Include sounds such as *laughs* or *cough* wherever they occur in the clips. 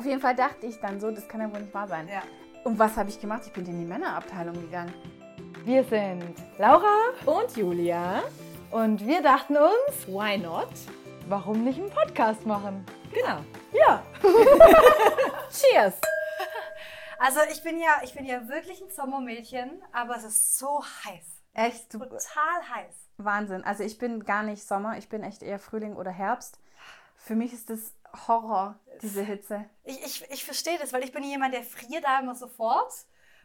Auf jeden Fall dachte ich dann so, das kann ja wohl nicht wahr sein. Ja. Und was habe ich gemacht? Ich bin in die Männerabteilung gegangen. Wir sind Laura Und Julia? und wir dachten uns, Why not? warum nicht einen Podcast machen? Genau. Ja. *laughs* Cheers! Also ich bin ja, ich bin ja wirklich ein Sommermädchen, aber es ist so heiß. Echt, Total heiß. Wahnsinn. Also ich bin gar nicht Sommer, ich bin echt eher Frühling oder Herbst. Für mich ist das Horror, diese Hitze. Ich, ich, ich verstehe das, weil ich bin jemand, der friert da immer sofort.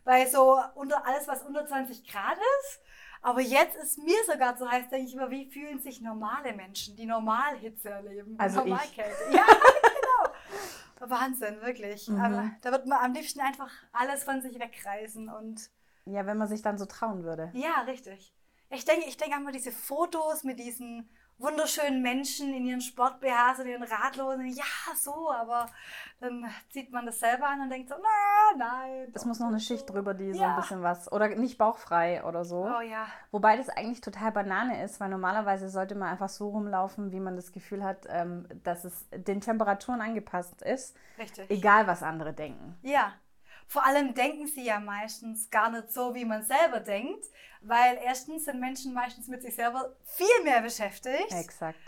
Weil so unter alles, was unter 20 Grad ist. Aber jetzt ist mir sogar so heiß, denke ich immer, wie fühlen sich normale Menschen, die Normalhitze erleben? Also ich. Normalkälte. *laughs* Ja, genau. Wahnsinn, wirklich. Mhm. Aber da wird man am liebsten einfach alles von sich wegreißen und Ja, wenn man sich dann so trauen würde. ja, richtig. Ich denke, ich denke einmal diese Fotos mit diesen wunderschönen Menschen in ihren Sport-BHs und ihren Radlosen. Ja, so, aber dann zieht man das selber an und denkt so, na, nein. Es muss noch eine Schicht drüber, die so Ja. ein bisschen was. Oder nicht bauchfrei oder so. Oh ja. Wobei das eigentlich total Banane ist, weil normalerweise sollte man einfach so rumlaufen, wie man das Gefühl hat, ähm, dass es den Temperaturen angepasst ist, Richtig. egal was andere denken. Ja. Vor allem denken sie ja meistens gar nicht so, wie man selber denkt, weil erstens sind Menschen meistens mit sich selber viel mehr beschäftigt. Exakt.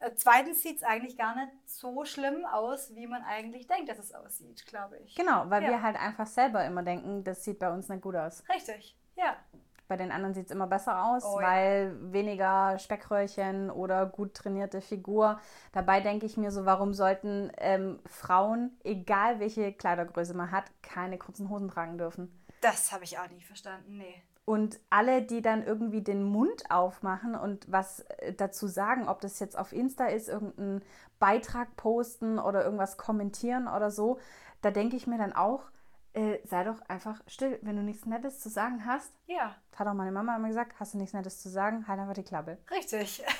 Äh, Zweitens sieht es eigentlich gar nicht so schlimm aus, wie man eigentlich denkt, dass es aussieht, glaube ich. Genau, weil Ja. wir halt einfach selber immer denken, das sieht bei uns nicht gut aus. Richtig, ja. Bei den anderen sieht es immer besser aus, Oh ja. weil weniger Speckröllchen oder gut trainierte Figur. Dabei denke ich mir so, warum sollten ähm, Frauen, egal welche Kleidergröße man hat, keine kurzen Hosen tragen dürfen? Das habe ich auch nie verstanden, nee. Und alle, die dann irgendwie den Mund aufmachen und was äh, dazu sagen, ob das jetzt auf Insta ist, irgendeinen Beitrag posten oder irgendwas kommentieren oder so, da denke ich mir dann auch, äh, sei doch einfach still. Wenn du nichts Nettes zu sagen hast, Ja, hat auch meine Mama immer gesagt, hast du nichts Nettes zu sagen, halt einfach die Klappe. richtig. *laughs*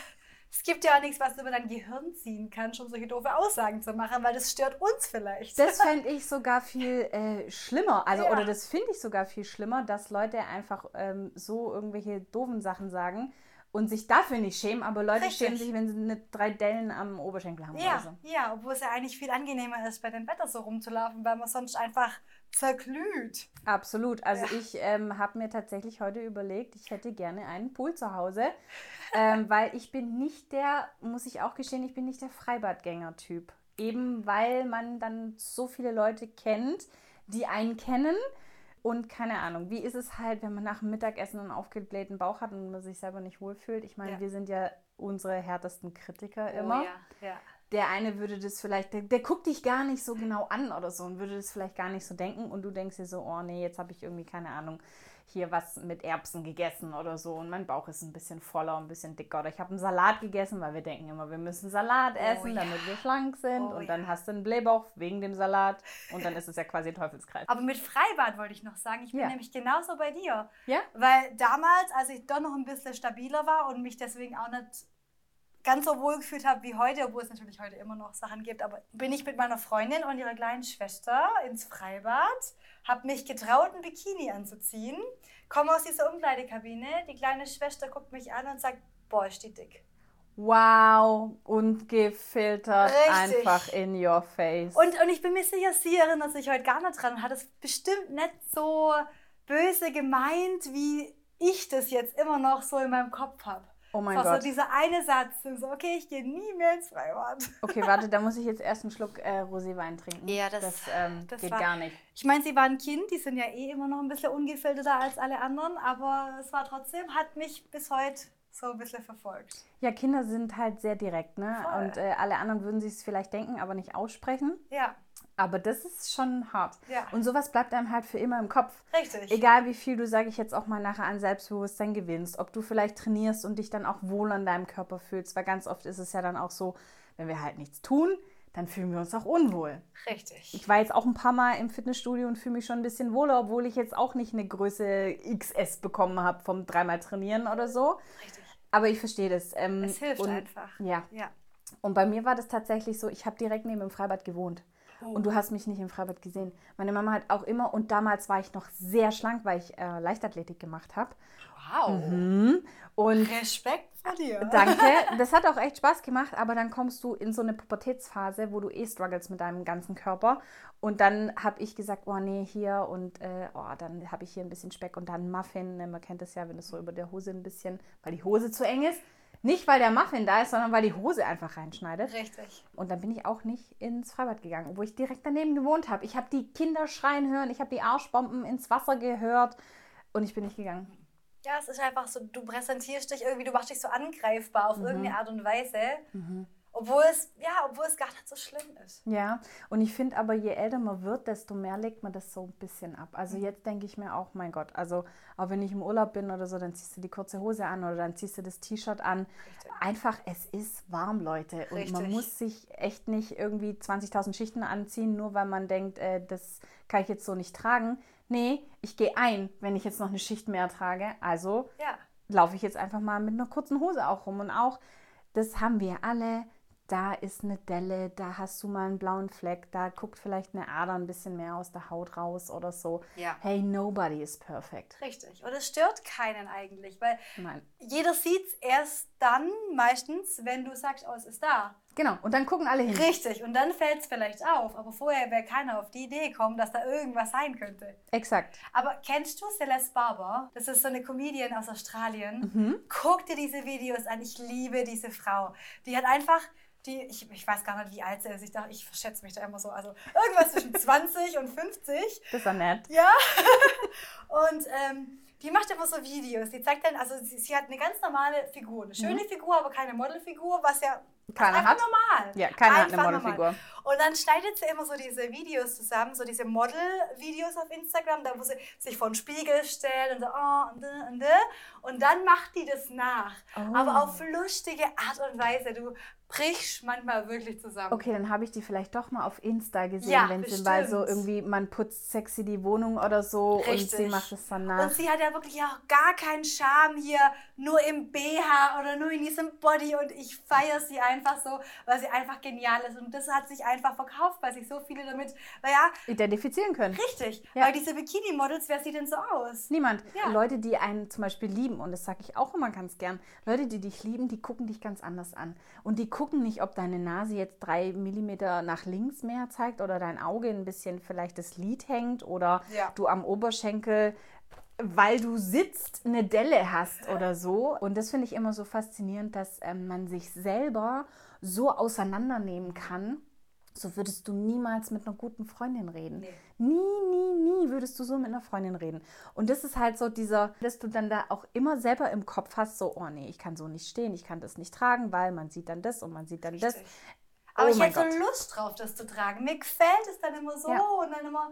Es gibt ja auch nichts, was du über dein Gehirn ziehen kannst, um solche doofe Aussagen zu machen, weil das stört uns vielleicht. Das *laughs* fände ich sogar viel äh, schlimmer. Also, Ja. oder das finde ich sogar viel schlimmer, dass Leute einfach ähm, so irgendwelche doofen Sachen sagen und sich dafür nicht schämen, aber Leute Richtig. schämen sich, wenn sie eine drei Dellen am Oberschenkel haben. Ja, so. ja, obwohl es ja eigentlich viel angenehmer ist, bei dem Wetter so rumzulaufen, weil man sonst einfach zerglüht. Absolut. Also Ja. ich ähm, habe mir tatsächlich heute überlegt, ich hätte gerne einen Pool zu Hause, ähm, *laughs* weil ich bin nicht der, muss ich auch gestehen, ich bin nicht der Freibadgänger-Typ. Eben weil man dann so viele Leute kennt, die einen kennen. Und keine Ahnung, wie ist es halt, wenn man nach dem Mittagessen einen aufgeblähten Bauch hat und man sich selber nicht wohlfühlt? Ich meine, Ja. wir sind ja unsere härtesten Kritiker immer Oh, ja, ja. Der eine würde das vielleicht, der, der guckt dich gar nicht so genau an oder so und würde das vielleicht gar nicht so denken und du denkst dir so, oh nee, jetzt habe ich irgendwie keine Ahnung, hier was mit Erbsen gegessen oder so und mein Bauch ist ein bisschen voller, ein bisschen dicker oder ich habe einen Salat gegessen, weil wir denken immer, wir müssen Salat essen, Oh ja. damit wir schlank sind Oh und dann ja. hast du einen Blähbauch wegen dem Salat und dann ist es ja quasi ein Teufelskreis. Aber mit Freibad wollte ich noch sagen, ich bin Ja. nämlich genauso bei dir. Ja? Weil damals, als ich doch noch ein bisschen stabiler war und mich deswegen auch nicht ganz so wohl gefühlt habe wie heute, obwohl es natürlich heute immer noch Sachen gibt, aber bin ich mit meiner Freundin und ihrer kleinen Schwester ins Freibad, habe mich getraut, ein Bikini anzuziehen, komme aus dieser Umkleidekabine, die kleine Schwester guckt mich an und sagt, boah, ist die dick. Wow, ungefiltert, Richtig. einfach in your face. Und, und ich bin mir sicher, sie erinnert sich heute gar nicht dran und hat es bestimmt nicht so böse gemeint, wie ich das jetzt immer noch so in meinem Kopf habe. Oh mein Das war Gott. so dieser eine Satz, so, okay, ich gehe nie mehr ins Freibad. Okay, warte, da muss ich jetzt erst einen Schluck äh, Roséwein trinken. Ja, das- das, ähm, das geht war- gar nicht. Ich meine, sie war ein Kind, die sind ja eh immer noch ein bisschen ungefilterter als alle anderen, aber es war trotzdem, hat mich bis heute so ein bisschen verfolgt. Ja, Kinder sind halt sehr direkt, ne? Voll. Und äh, alle anderen würden sich es vielleicht denken, aber nicht aussprechen. Ja, Aber das ist schon hart. Ja. Und sowas bleibt einem halt für immer im Kopf. richtig. Egal wie viel du, sage ich jetzt auch mal nachher, an Selbstbewusstsein gewinnst, ob du vielleicht trainierst und dich dann auch wohl an deinem Körper fühlst, weil ganz oft ist es ja dann auch so, wenn wir halt nichts tun, dann fühlen wir uns auch unwohl. Richtig. Ich war jetzt auch ein paar Mal im Fitnessstudio und fühle mich schon ein bisschen wohler, obwohl ich jetzt auch nicht eine Größe XS bekommen habe vom dreimal trainieren oder so. richtig. Aber ich verstehe das. Ähm, Es hilft und, einfach. Ja. Ja. Und bei mir war das tatsächlich so, ich habe direkt neben dem Freibad gewohnt. Und du hast mich nicht im Freibad gesehen. Meine Mama hat auch immer, und damals war ich noch sehr schlank, weil ich äh, Leichtathletik gemacht habe. Wow. Mhm. Und Respekt vor dir. Danke. *laughs* Das hat auch echt Spaß gemacht, aber dann kommst du in so eine Pubertätsphase, wo du eh struggles mit deinem ganzen Körper. Und dann habe ich gesagt, oh nee, hier und äh, oh, dann habe ich hier ein bisschen Speck und dann Muffin. Ne, Man kennt das ja, wenn es so über der Hose ein bisschen, weil die Hose zu eng ist. Nicht, weil der Muffin da ist, sondern weil die Hose einfach reinschneidet. Richtig. Und dann bin ich auch nicht ins Freibad gegangen, wo ich direkt daneben gewohnt habe. Ich habe die Kinder schreien hören, ich habe die Arschbomben ins Wasser gehört und ich bin nicht gegangen. Ja, es ist einfach so, du präsentierst dich irgendwie, du machst dich so angreifbar auf irgendeine Art und Weise. Obwohl es, ja, obwohl es gar nicht so schlimm ist. Ja, und ich finde aber, je älter man wird, desto mehr legt man das so ein bisschen ab. Also jetzt denke ich mir auch, mein Gott, also auch wenn ich im Urlaub bin oder so, dann ziehst du die kurze Hose an oder dann ziehst du das T-Shirt an. Richtig. Einfach, es ist warm, Leute. Und man Richtig. muss sich echt nicht irgendwie 20.000 Schichten anziehen, nur weil man denkt, äh, das kann ich jetzt so nicht tragen. Nee, ich gehe ein, wenn ich jetzt noch eine Schicht mehr trage. Also Ja. laufe ich jetzt einfach mal mit einer kurzen Hose auch rum. Und auch, das haben wir alle. Da ist eine Delle, da hast du mal einen blauen Fleck, da guckt vielleicht eine Ader ein bisschen mehr aus der Haut raus oder so. Ja. Hey, nobody is perfect. Richtig. Und es stört keinen eigentlich, weil Nein. jeder sieht es erst dann meistens, wenn du sagst, oh, es ist da. Genau, und dann gucken alle hin. Richtig. Und dann fällt es vielleicht auf. Aber vorher wäre keiner auf die Idee gekommen, dass da irgendwas sein könnte. Exakt. Aber kennst du Celeste Barber? Das ist so eine Comedian aus Australien. Mhm. Guck dir diese Videos an. Ich liebe diese Frau. Die hat einfach, die, ich, ich weiß gar nicht, wie alt sie ist. Ich dachte, ich verschätze mich da immer so. Also irgendwas zwischen *laughs* 20 und 50. Das ist ja nett. Ja. *laughs* Und ähm, die macht immer so Videos. Die zeigt dann, also sie, sie hat eine ganz normale Figur. Eine schöne Figur, aber keine Modelfigur, was ja Mhm. Keiner einfach hat. normal. Ja, keiner hat eine Einfach Modelfigur. normal. Und dann schneidet sie immer so diese Videos zusammen, so diese Model-Videos auf Instagram, da wo sie sich vor den Spiegel stellt und so, oh, und, und, da. Und dann macht die das nach. Oh. Aber auf lustige Art und Weise. Du brichst manchmal wirklich zusammen. Okay, dann habe ich die vielleicht doch mal auf Insta gesehen, Ja, wenn sie, weil so irgendwie, man putzt sexy die Wohnung oder so und sie Richtig. macht es dann nach. Und sie hat ja wirklich auch gar keinen Charme hier, nur im BH oder nur in diesem Body. Und ich feiere sie einfach so, weil sie einfach genial ist. Und das hat sich einfach verkauft, weil sich so viele damit, naja, Identifizieren können. richtig. Ja. Weil diese Bikini-Models, wer sieht denn so aus? Niemand. Ja. Leute, die einen zum Beispiel lieben, und das sage ich auch immer ganz gern, Leute, die dich lieben, die gucken dich ganz anders an. Und die gucken nicht, ob deine Nase jetzt drei Millimeter nach links mehr zeigt oder dein Auge ein bisschen vielleicht das Lid hängt oder Ja. du am Oberschenkel, weil du sitzt, eine Delle hast oder so. Und das finde ich immer so faszinierend, dass ähm, man sich selber so auseinandernehmen kann. So würdest du niemals mit einer guten Freundin reden. Nee. Nie, nie, nie würdest du so mit einer Freundin reden. Und das ist halt so dieser, dass du dann da auch immer selber im Kopf hast, so, oh nee, ich kann so nicht stehen, ich kann das nicht tragen, weil man sieht dann das und man sieht dann das. Richtig. Aber Oh ich hätte so. Lust drauf, das zu tragen. Mir gefällt es dann immer so Ja. und dann immer.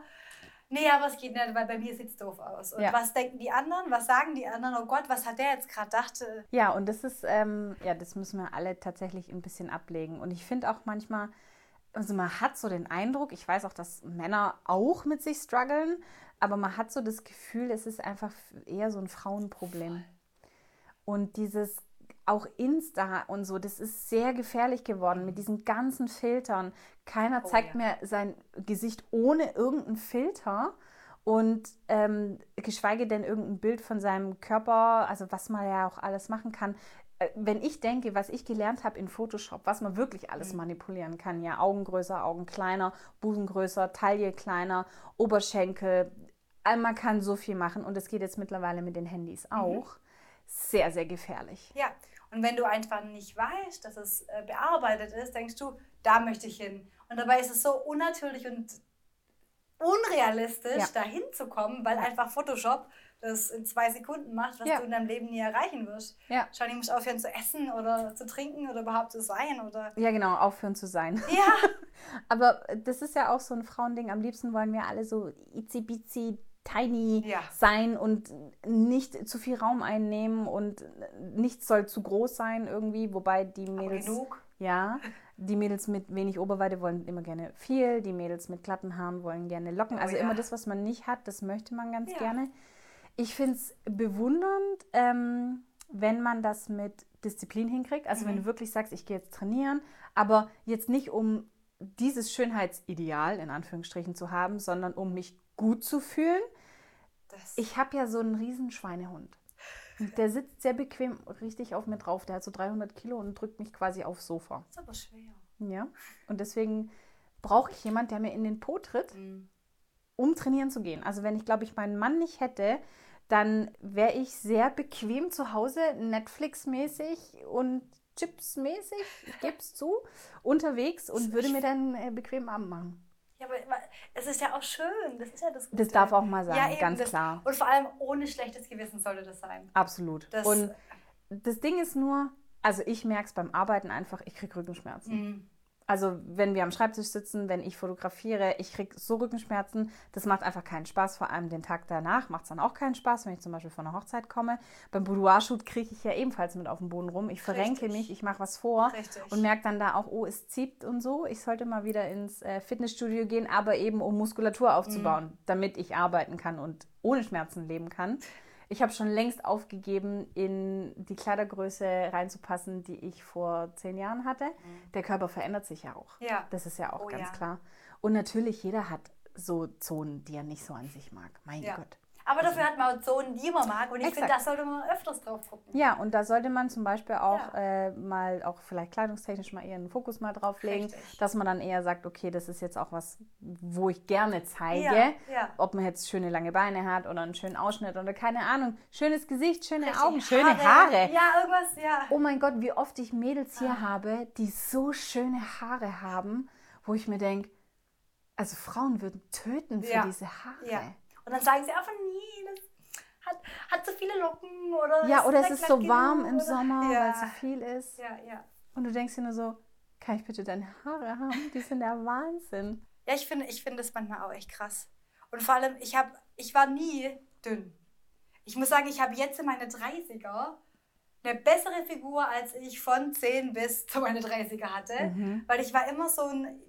Nee, aber es geht nicht, weil bei mir sieht es doof aus. Und Ja. was denken die anderen? Was sagen die anderen? Oh Gott, was hat der jetzt gerade dachte? Ja, und das ist, ähm, ja, das müssen wir alle tatsächlich ein bisschen ablegen. Und ich finde auch manchmal, also man hat so den Eindruck, ich weiß auch, dass Männer auch mit sich strugglen, aber man hat so das Gefühl, es ist einfach eher so ein Frauenproblem. Und dieses auch Insta und so, das ist sehr gefährlich geworden mit diesen ganzen Filtern. Keiner Oh, zeigt ja. mehr sein Gesicht ohne irgendeinen Filter und ähm, geschweige denn irgendein Bild von seinem Körper, also was man ja auch alles machen kann. Äh, Wenn ich denke, was ich gelernt habe in Photoshop, was man wirklich alles manipulieren kann, ja, Augen größer, Augen kleiner, Busen größer, Taille kleiner, Oberschenkel, man kann so viel machen und es geht jetzt mittlerweile mit den Handys auch. Sehr, sehr gefährlich. Ja, und wenn du einfach nicht weißt, dass es äh, bearbeitet ist, denkst du, da möchte ich hin. Und dabei ist es so unnatürlich und unrealistisch, Ja. dahin zu kommen, weil einfach Photoshop das in zwei Sekunden macht, was Ja. du in deinem Leben nie erreichen wirst. Ja. Schau, du musst aufhören zu essen oder zu trinken oder überhaupt zu sein oder. Ja, genau, aufhören zu sein. Ja, *laughs* Aber das ist ja auch so ein Frauending. Am liebsten wollen wir alle so itzi tiny Ja. sein und nicht zu viel Raum einnehmen und nichts soll zu groß sein irgendwie. Wobei die aber Mädels, genug. ja, die Mädels mit wenig Oberweite wollen immer gerne viel. Die Mädels mit glatten Haaren wollen gerne Locken. Oh Also ja. immer das, was man nicht hat, das möchte man ganz Ja. gerne. Ich finde es bewundernd, ähm, wenn man das mit Disziplin hinkriegt. Also Mhm. wenn du wirklich sagst, ich gehe jetzt trainieren, aber jetzt nicht um dieses Schönheitsideal in Anführungsstrichen zu haben, sondern um mich gut zu fühlen. Das, Ich habe ja so einen riesen Schweinehund. Der sitzt sehr bequem richtig auf mir drauf. Der hat so 300 Kilo und drückt mich quasi aufs Sofa. ist aber schwer. Ja. Und deswegen brauche ich jemanden, der mir in den Po tritt, Mhm. um trainieren zu gehen. Also wenn ich, glaube ich, meinen Mann nicht hätte, dann wäre ich sehr bequem zu Hause, Netflix-mäßig und Chips-mäßig, ich gebe es zu, unterwegs und würde mir dann äh, bequem Abend machen. Ja, aber es ist ja auch schön. Das ist ja das Gute. Das darf auch mal sein, ja, eben, ganz das, klar. Und vor allem ohne schlechtes Gewissen sollte das sein. Absolut. Das- und das Ding ist nur, also ich merke es beim Arbeiten einfach, ich kriege Rückenschmerzen. Mhm. Also wenn wir am Schreibtisch sitzen, wenn ich fotografiere, ich kriege so Rückenschmerzen. Das macht einfach keinen Spaß. Vor allem den Tag danach macht es dann auch keinen Spaß, wenn ich zum Beispiel von einer Hochzeit komme. Beim Boudoir-Shoot kriege ich ja ebenfalls mit auf den Boden rum. Ich verrenke Richtig. mich, ich mache was vor Richtig. und merke dann da auch, oh, es zieht und so. Ich sollte mal wieder ins äh, Fitnessstudio gehen, aber eben um Muskulatur aufzubauen, damit ich arbeiten kann und ohne Schmerzen leben kann. Ich habe schon längst aufgegeben, in die Kleidergröße reinzupassen, die ich vor zehn Jahren hatte. Der Körper verändert sich ja auch. Ja. Das ist ja auch Oh ganz ja. klar. Und natürlich, jeder hat so Zonen, die er nicht so an sich mag. Mein Ja. Gott. Aber dafür hat man auch Zonen, die man mag. Und ich finde, da sollte man öfters drauf gucken. Ja, und da sollte man zum Beispiel auch Ja. äh, mal, auch vielleicht kleidungstechnisch mal eher einen Fokus mal drauflegen, Richtig. dass man dann eher sagt, okay, das ist jetzt auch was, wo ich gerne zeige. Ja, ja. Ob man jetzt schöne lange Beine hat oder einen schönen Ausschnitt oder keine Ahnung. Schönes Gesicht, schöne Richtig. Augen, schöne Haare. Ja, irgendwas, ja. Oh mein Gott, wie oft ich Mädels Ah. hier habe, die so schöne Haare haben, wo ich mir denke, also Frauen würden töten für diese Haare. Und dann sagen sie einfach, nee, das hat, hat zu viele Locken oder Ja, oder es ist so warm genug im oder- Sommer, ja. weil es so viel ist. Ja, ja. Und du denkst dir nur so, kann ich bitte deine Haare haben? Die sind der Wahnsinn. Ja, ich finde ich finde das manchmal auch echt krass. Und vor allem, ich, hab, ich war nie dünn. Ich muss sagen, ich habe jetzt in meine 30er eine bessere Figur, als ich von 10 bis zu meine 30er hatte. Mhm. Weil ich war immer so ein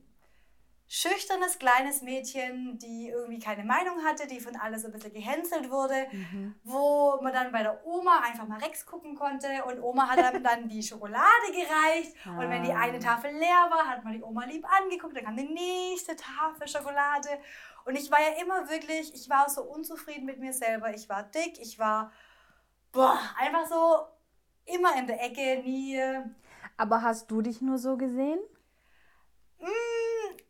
schüchternes kleines Mädchen, die irgendwie keine Meinung hatte, die von alles so ein bisschen gehänselt wurde, Mhm. wo man dann bei der Oma einfach mal Rex gucken konnte und Oma hat dann, dann die Schokolade gereicht und wenn die Ah. eine Tafel leer war, hat man die Oma lieb angeguckt, dann kam die nächste Tafel Schokolade und ich war ja immer wirklich, ich war so unzufrieden mit mir selber, ich war dick, ich war boah, einfach so immer in der Ecke, nie Aber hast du dich nur so gesehen? Mm,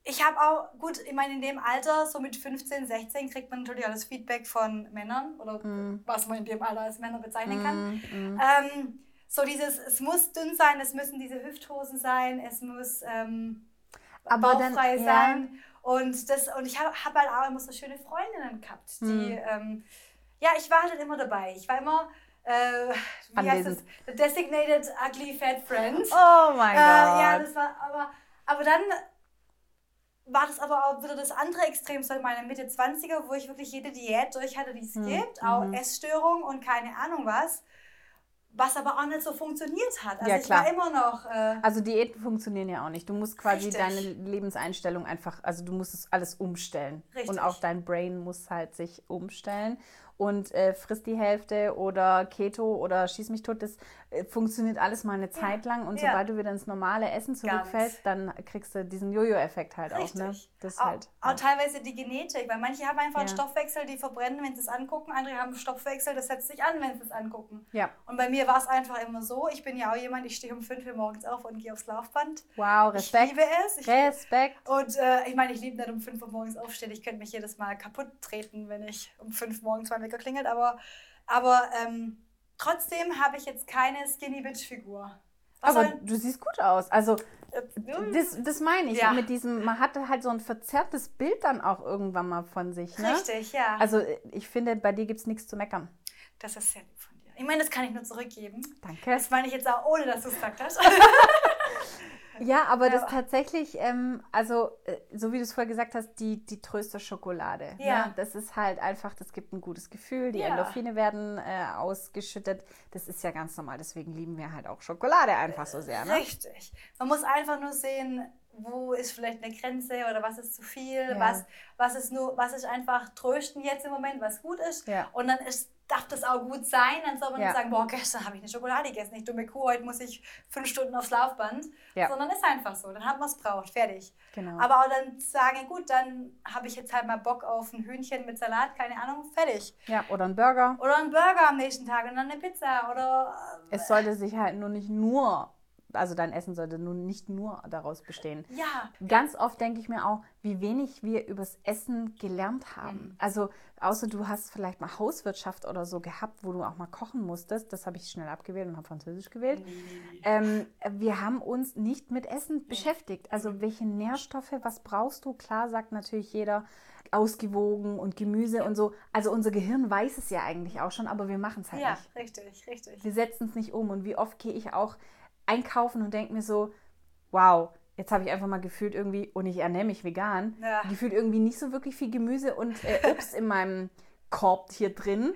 Ich habe auch, gut, ich meine, in dem Alter, so mit 15, 16, kriegt man natürlich das Feedback von Männern oder Mm. was man in dem Alter als Männer bezeichnen kann. Mhm. Ähm, so dieses, es muss dünn sein, es müssen diese Hüfthosen sein, es muss ähm, Aber dann- bauchfrei ja. sein. Und, das, und ich habe hab halt auch immer so schöne Freundinnen gehabt, die, Mhm. ähm, ja, ich war halt immer dabei. Ich war immer, äh, wie heißt das? Anwesend. The Designated Ugly Fat Friend. Oh mein Äh, ja, Gott. das war, aber, aber dann war das aber auch wieder das andere Extrem, so in meiner Mitte 20er, wo ich wirklich jede Diät durch hatte, die es Mhm, gibt, auch mhm. Essstörung und keine Ahnung was, was aber auch nicht so funktioniert hat. Also Ja, ich war immer noch, äh, Also Diäten funktionieren ja auch nicht. Du musst quasi Richtig. deine Lebenseinstellung einfach, also du musst es alles umstellen. Richtig. Und auch dein Brain muss halt sich umstellen. Und äh, frisst die Hälfte oder Keto oder schieß mich tot, das äh, funktioniert alles mal eine Zeit lang. Und Ja. sobald du wieder ins normale Essen zurückfällst, dann kriegst du diesen Jojo-Effekt halt auch. Ne? Richtig. Das auch, halt. auch teilweise die Genetik, weil manche haben einfach einen Ja. Stoffwechsel, die verbrennen, wenn sie es angucken, andere haben einen Stoffwechsel, das setzt sich an, wenn sie es angucken. Ja. Und bei mir war es einfach immer so, ich bin ja auch jemand, ich stehe um 5 Uhr morgens auf und gehe aufs Laufband. Wow, Ich Respekt. liebe es. Ich, Respekt. Und äh, ich meine, ich liebe nicht um 5 Uhr morgens aufstehen. Ich könnte mich jedes Mal kaputt treten, wenn ich um 5 Uhr morgens mein Wecker klingelt. Aber, aber ähm, trotzdem habe ich jetzt keine Skinny Bitch Figur. Was Aber soll- du siehst gut aus. Also äh, das, das meine ich. Ja. Mit diesem, man hatte halt so ein verzerrtes Bild dann auch irgendwann mal von sich. Ne? Richtig, ja. Also ich finde, bei dir gibt es nichts zu meckern. das ist sehr lieb von dir. Ich meine, das kann ich nur zurückgeben. Danke. Das meine ich jetzt auch, ohne dass du es gesagt hast. *laughs* Ja, aber das Ja. tatsächlich, ähm, also äh, so wie du es vorher gesagt hast, die, die Tröster-Schokolade. Ja. Ne? Das ist halt einfach, das gibt ein gutes Gefühl, die Ja. Endorphine werden äh, ausgeschüttet. Das ist ja ganz normal, deswegen lieben wir halt auch Schokolade einfach so sehr. Ne? Richtig. Man muss einfach nur sehen, wo ist vielleicht eine Grenze oder was ist zu viel, Ja. was, was ist nur, was ist einfach trösten jetzt im Moment, was gut ist. Ja. Und dann ist darf das auch gut sein. Dann soll man Ja. nicht sagen, boah, gestern habe ich eine Schokolade gegessen, ich dumme Kuh, heute muss ich fünf Stunden aufs Laufband. Ja. Sondern ist einfach so, dann hat man es braucht, fertig. Genau. Aber auch dann sagen, gut, dann habe ich jetzt halt mal Bock auf ein Hühnchen mit Salat, keine Ahnung, fertig. ja, oder ein Burger. Oder ein Burger am nächsten Tag und dann eine Pizza oder äh, Es sollte sich halt nur nicht nur, also dein Essen sollte nun nicht nur daraus bestehen. ja, Ganz oft denke ich mir auch, wie wenig wir übers Essen gelernt haben. Mhm. Also außer du hast vielleicht mal Hauswirtschaft oder so gehabt, wo du auch mal kochen musstest. Das habe ich schnell abgewählt und habe Französisch gewählt. Ähm, wir haben uns nicht mit Essen beschäftigt. Also welche Nährstoffe, was brauchst du? Klar sagt natürlich jeder ausgewogen und Gemüse und so. Also unser Gehirn weiß es ja eigentlich auch schon, aber wir machen es halt ja, nicht. richtig, richtig. Wir setzen es nicht um. Und wie oft gehe ich auch einkaufen und denke mir so, wow, jetzt habe ich einfach mal gefühlt irgendwie, und ich ernähre mich vegan, Ja. gefühlt irgendwie nicht so wirklich viel Gemüse und äh, *laughs* Obst in meinem Korb hier drin.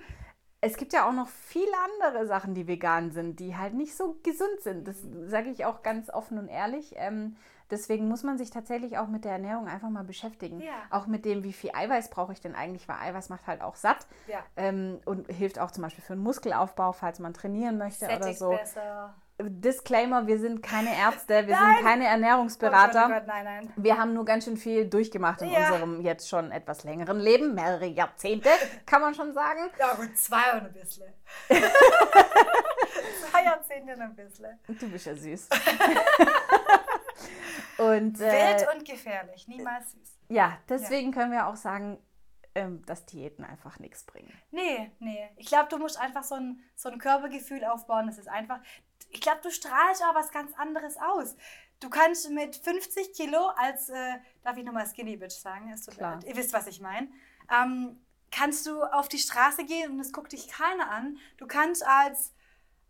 Es gibt ja auch noch viele andere Sachen, die vegan sind, die halt nicht so gesund sind. Das sage ich auch ganz offen und ehrlich. Ähm, deswegen muss man sich tatsächlich auch mit der Ernährung einfach mal beschäftigen. Ja. Auch mit dem, wie viel Eiweiß brauche ich denn eigentlich, weil Eiweiß macht halt auch satt Ja. ähm, und hilft auch zum Beispiel für den Muskelaufbau, falls man trainieren möchte oder Sättigt so. besser. Disclaimer, wir sind keine Ärzte, wir Nein! sind keine Oh Gott, Ernährungsberater. oh Gott, nein, nein. Wir haben nur ganz schön viel durchgemacht in Ja. unserem jetzt schon etwas längeren Leben, mehrere Jahrzehnte, kann man schon sagen. Ja gut, zwei und ein bisschen. *laughs* zwei Jahrzehnte und ein bisschen. Du bist ja süß. *laughs* und äh, Wild und gefährlich, niemals süß. ja, deswegen können wir auch sagen, ähm, dass Diäten einfach nichts bringen. Nee, nee. Ich glaube, du musst einfach so ein, so ein Körpergefühl aufbauen. Das ist einfach. Ich glaube, du strahlst auch was ganz anderes aus. Du kannst mit 50 Kilo als, äh, darf ich nochmal Skinny Bitch sagen? Mir Klar. Ihr wisst, was ich meine. Ähm, kannst du auf die Straße gehen und es guckt dich keiner an. Du kannst als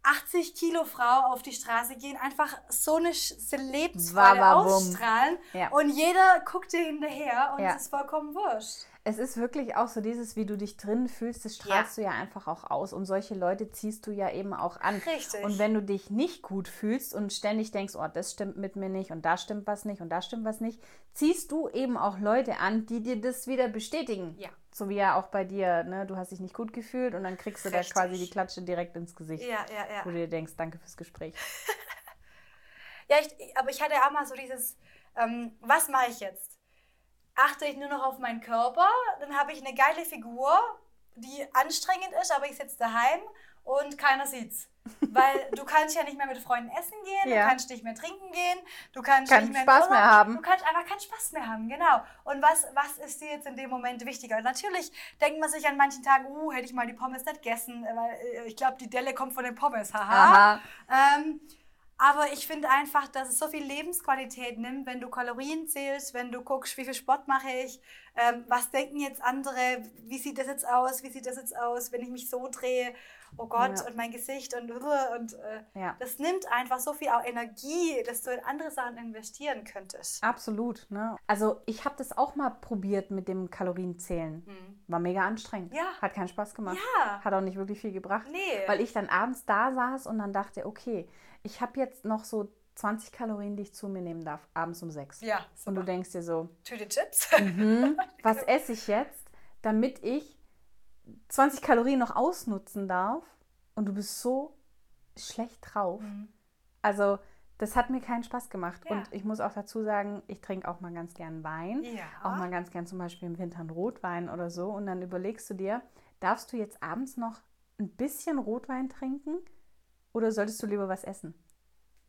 80 Kilo Frau auf die Straße gehen, einfach so eine Lebensfreude ausstrahlen Ja. und jeder guckt dir hinterher und Ja. es ist vollkommen wurscht. Es ist wirklich auch so dieses, wie du dich drin fühlst, das strahlst du ja einfach auch aus. Und solche Leute ziehst du ja eben auch an. Richtig. Und wenn du dich nicht gut fühlst und ständig denkst, oh, das stimmt mit mir nicht und da stimmt was nicht und da stimmt was nicht, ziehst du eben auch Leute an, die dir das wieder bestätigen. Ja. So wie ja auch bei dir, ne? Du hast dich nicht gut gefühlt und dann kriegst du da Richtig. quasi die Klatsche direkt ins Gesicht. Ja, ja, ja. Wo du dir denkst, danke fürs Gespräch. *laughs* Ja, ich, aber ich hatte auch mal so dieses, ähm, was mache ich jetzt? Achte ich nur noch auf meinen Körper, dann habe ich eine geile Figur, die anstrengend ist, aber ich sitze daheim und keiner sieht's. *laughs* Weil du kannst ja nicht mehr mit Freunden essen gehen, Ja. du kannst nicht mehr trinken gehen, du kannst Keinen nicht mehr Spaß mehr haben. Du kannst einfach keinen Spaß mehr haben, genau. Und was, was ist dir jetzt in dem Moment wichtiger? Und natürlich denkt man sich an manchen Tagen, uh, hätte ich mal die Pommes nicht gegessen, weil äh, ich glaube, die Delle kommt von den Pommes, haha. Aha. Ähm, aber ich finde einfach, dass es so viel Lebensqualität nimmt, wenn du Kalorien zählst, wenn du guckst, wie viel Sport mache ich, ähm, was denken jetzt andere, wie sieht das jetzt aus, wie sieht das jetzt aus, wenn ich mich so drehe, oh Gott, Ja. und mein Gesicht und, *laughs* und äh, Ja. das nimmt einfach so viel auch Energie, dass du in andere Sachen investieren könntest. Absolut. Ne? Also ich habe das auch mal probiert mit dem Kalorienzählen. War mega anstrengend. Ja. Hat keinen Spaß gemacht. Ja. Hat auch nicht wirklich viel gebracht. Nee. Weil ich dann abends da saß und dann dachte, okay, ich habe jetzt noch so 20 Kalorien, die ich zu mir nehmen darf, abends um sechs. Ja, Und du super. denkst dir so, Tüte Chips. hm, *laughs* was esse ich jetzt, damit ich 20 Kalorien noch ausnutzen darf? Und du bist so schlecht drauf. Also, das hat mir keinen Spaß gemacht. Mhm. Ja. Und ich muss auch dazu sagen, ich trinke auch mal ganz gern Wein. Ja. Auch mal ganz gern zum Beispiel im Winter einen Rotwein oder so. Und dann überlegst du dir, darfst du jetzt abends noch ein bisschen Rotwein trinken oder solltest du lieber was essen?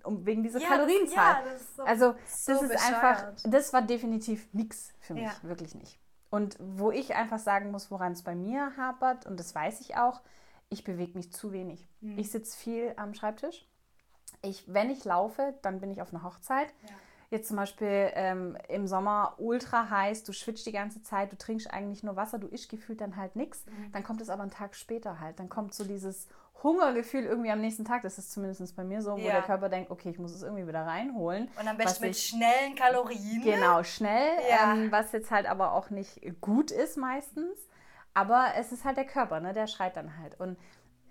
Um, wegen dieser Ja, Kalorienzahl. das ist so- also, so das ist einfach, bescheuert. das war definitiv nichts für mich, wirklich nicht. Und wo ich einfach sagen muss, woran es bei mir hapert, und das weiß ich auch, ich bewege mich zu wenig. Mhm. Ich sitze viel am Schreibtisch. Ich, wenn ich laufe, dann bin ich auf einer Hochzeit. Ja. Jetzt zum Beispiel ähm, im Sommer ultra heiß, du schwitzt die ganze Zeit, du trinkst eigentlich nur Wasser, du isst gefühlt dann halt nichts. Mhm. Dann kommt es aber einen Tag später halt. Dann kommt so dieses Hungergefühl irgendwie am nächsten Tag. Das ist zumindest bei mir so, wo Ja. der Körper denkt, okay, ich muss es irgendwie wieder reinholen. Und am besten mit ich- schnellen Kalorien. Genau, schnell, Ja. ähm, was jetzt halt aber auch nicht gut ist meistens. Aber es ist halt der Körper, ne? der schreit dann halt. Und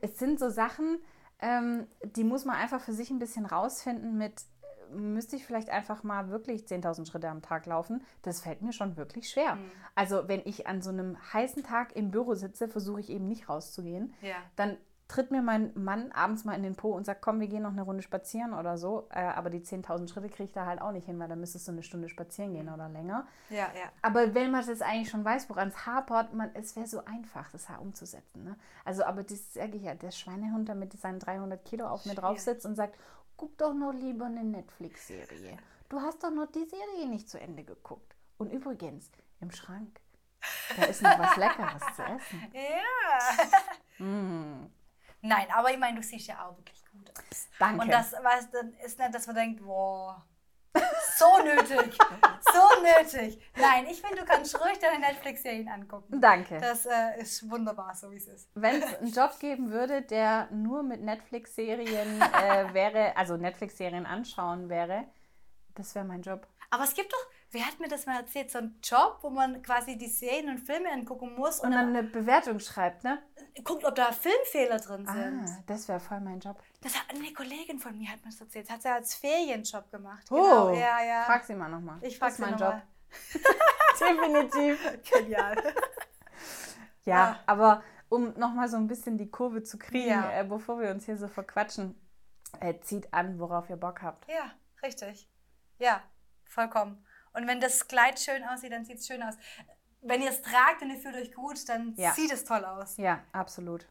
es sind so Sachen, ähm, die muss man einfach für sich ein bisschen rausfinden mit, müsste ich vielleicht einfach mal wirklich 10.000 Schritte am Tag laufen. Das fällt mir schon wirklich schwer. Mhm. Also wenn ich an so einem heißen Tag im Büro sitze, versuche ich eben nicht rauszugehen. Ja. Dann tritt mir mein Mann abends mal in den Po und sagt, komm, wir gehen noch eine Runde spazieren oder so. Äh, aber die 10.000 Schritte kriege ich da halt auch nicht hin, weil dann müsstest du eine Stunde spazieren gehen oder länger. Ja, ja. Aber wenn man das eigentlich schon weiß, woran es hapert, man, es wäre so einfach, das halt umzusetzen. Ne? Also, aber das sage ich ja, der Schweinehund, der mit seinen 300 Kilo auf mir drauf sitzt und sagt, guck doch noch lieber eine Netflix-Serie. Du hast doch noch die Serie nicht zu Ende geguckt. Und übrigens, im Schrank, da ist noch was Leckeres zu essen. *laughs* Ja. Mm, Nein, aber ich meine, du siehst ja auch wirklich gut aus. danke. Und das weißt, dann ist nicht, dass man denkt, boah, so nötig, *laughs* so nötig. Nein, ich finde, du kannst ruhig deine Netflix-Serien angucken. danke. Das äh, ist wunderbar, so wie es ist. Wenn es einen Job geben würde, der nur mit Netflix-Serien äh, wäre, also Netflix-Serien anschauen wäre, das wäre mein Job. Aber es gibt doch, wer hat mir das mal erzählt, so einen Job, wo man quasi die Serien und Filme angucken muss und, Und dann dann eine Bewertung schreibt, ne? guckt, ob da Filmfehler drin sind. Ah, das wäre voll mein Job. Das hat eine Kollegin von mir hat mir das erzählt. Das hat sie als Ferienjob gemacht. Oh, Genau, ja, ja. Frag sie mal nochmal. ich frage das ist mein Job. *laughs* *laughs* Definitiv. Genial. Ja, Ah. aber um nochmal so ein bisschen die Kurve zu kriegen, Ja. äh, bevor wir uns hier so verquatschen, äh, zieht an, worauf ihr Bock habt. Ja, richtig. Ja, vollkommen. Und wenn das Kleid schön aussieht, dann sieht es schön aus. Wenn ihr es tragt und ihr fühlt euch gut, dann Ja. sieht es toll aus. Ja, absolut.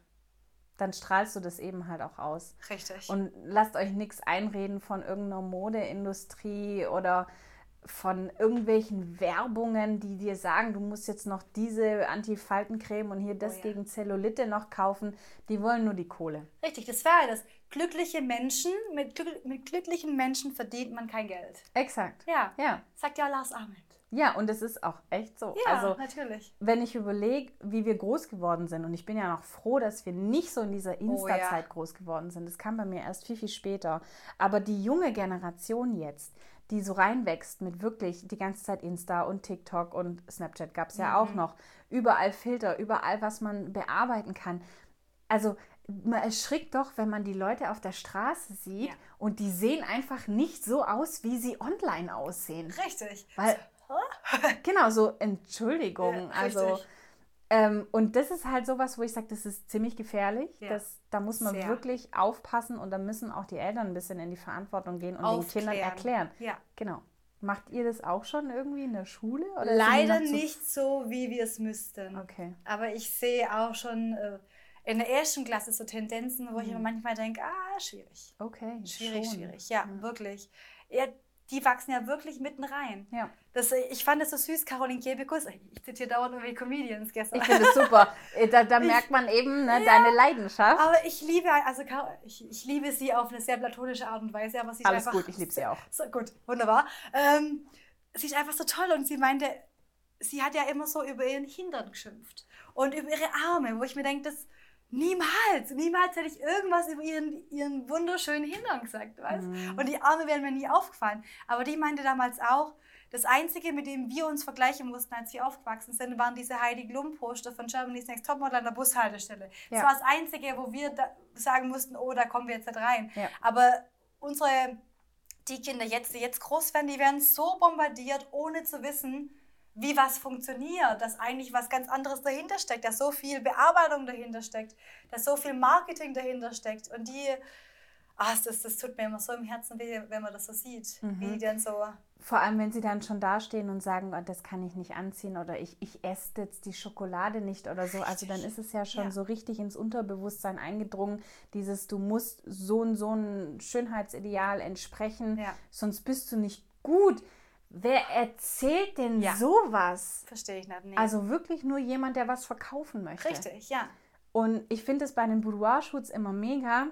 Dann strahlst du das eben halt auch aus. Richtig. Und lasst euch nichts einreden von irgendeiner Modeindustrie oder von irgendwelchen Werbungen, die dir sagen, du musst jetzt noch diese Antifaltencreme und hier das Oh ja. gegen Zellulite noch kaufen. Die wollen nur die Kohle. Richtig, das wäre das. Glückliche Menschen, mit, glück, mit glücklichen Menschen verdient man kein Geld. Exakt. Ja, Ja. sagt ja Lars Ahmed. Ja, und es ist auch echt so. Ja, also, natürlich. wenn ich überlege, wie wir groß geworden sind, und ich bin ja noch froh, dass wir nicht so in dieser Insta-Zeit groß geworden sind. Das kam bei mir erst viel, viel später. Aber die junge Generation jetzt, die so reinwächst mit wirklich die ganze Zeit Insta und TikTok und Snapchat gab es ja auch noch. Überall Filter, überall, was man bearbeiten kann. Also man erschrickt doch, wenn man die Leute auf der Straße sieht Ja. und die sehen einfach nicht so aus, wie sie online aussehen. Richtig. Weil, *laughs* genau, so Entschuldigung. Ja, also, richtig. Ähm, und das ist halt sowas, wo ich sage, das ist ziemlich gefährlich. Ja, Das, da muss man sehr. wirklich aufpassen und da müssen auch die Eltern ein bisschen in die Verantwortung gehen und den Kindern Aufklären. erklären. Ja. Genau. Macht ihr das auch schon irgendwie in der Schule? Leider nicht so, wie wir es müssten. Okay. Aber ich sehe auch schon äh, in der ersten Klasse so Tendenzen, wo ich Mhm. mir manchmal denke, ah, schwierig. Okay. Schwierig, schon. schwierig. Ja, wirklich. Ja, die wachsen ja wirklich mitten rein. Ja. Das, ich fand es so süß, Caroline Kebekus, ich zitiere dauernd irgendwie Comedians gestern. Ich finde es super. Äh, Da, da *laughs* merkt man eben ne, deine Leidenschaft. aber ich liebe, also ich, ich liebe sie auf eine sehr platonische Art und Weise, aber sie ist Alles einfach gut, ich liebe sie auch. So, gut, wunderbar. Ähm, sie ist einfach so toll und sie meinte, sie hat ja immer so über ihren Hintern geschimpft und über ihre Arme, wo ich mir denke, das niemals, niemals hätte ich irgendwas über ihren, ihren wunderschönen Hintern gesagt, weißt? Mhm. Und die Arme wären mir nie aufgefallen. Aber die meinte damals auch, das Einzige, mit dem wir uns vergleichen mussten, als wir aufgewachsen sind, waren diese Heidi Klum-Poster von Germany's Next Topmodel an der Bushaltestelle. Das Ja. war das Einzige, wo wir sagen mussten, oh, da kommen wir jetzt nicht rein. Ja. Aber unsere, die Kinder jetzt, die jetzt groß werden, die werden so bombardiert, ohne zu wissen, wie was funktioniert, dass eigentlich was ganz anderes dahinter steckt, dass so viel Bearbeitung dahinter steckt, dass so viel Marketing dahinter steckt. Und die, ah, das, das tut mir immer so im Herzen weh, wenn man das so sieht, Mhm. wie die dann so, Vor allem, wenn sie dann schon dastehen und sagen, oh, das kann ich nicht anziehen oder ich, ich esse jetzt die Schokolade nicht oder so. Also dann ist es ja schon Ja. so richtig ins Unterbewusstsein eingedrungen, dieses, du musst so und so ein Schönheitsideal entsprechen, Ja. sonst bist du nicht gut. Wer erzählt denn Ja. sowas? verstehe ich nicht. Nee. Also wirklich nur jemand, der was verkaufen möchte. Richtig, ja. Und ich finde es bei den Boudoir-Shoots immer mega.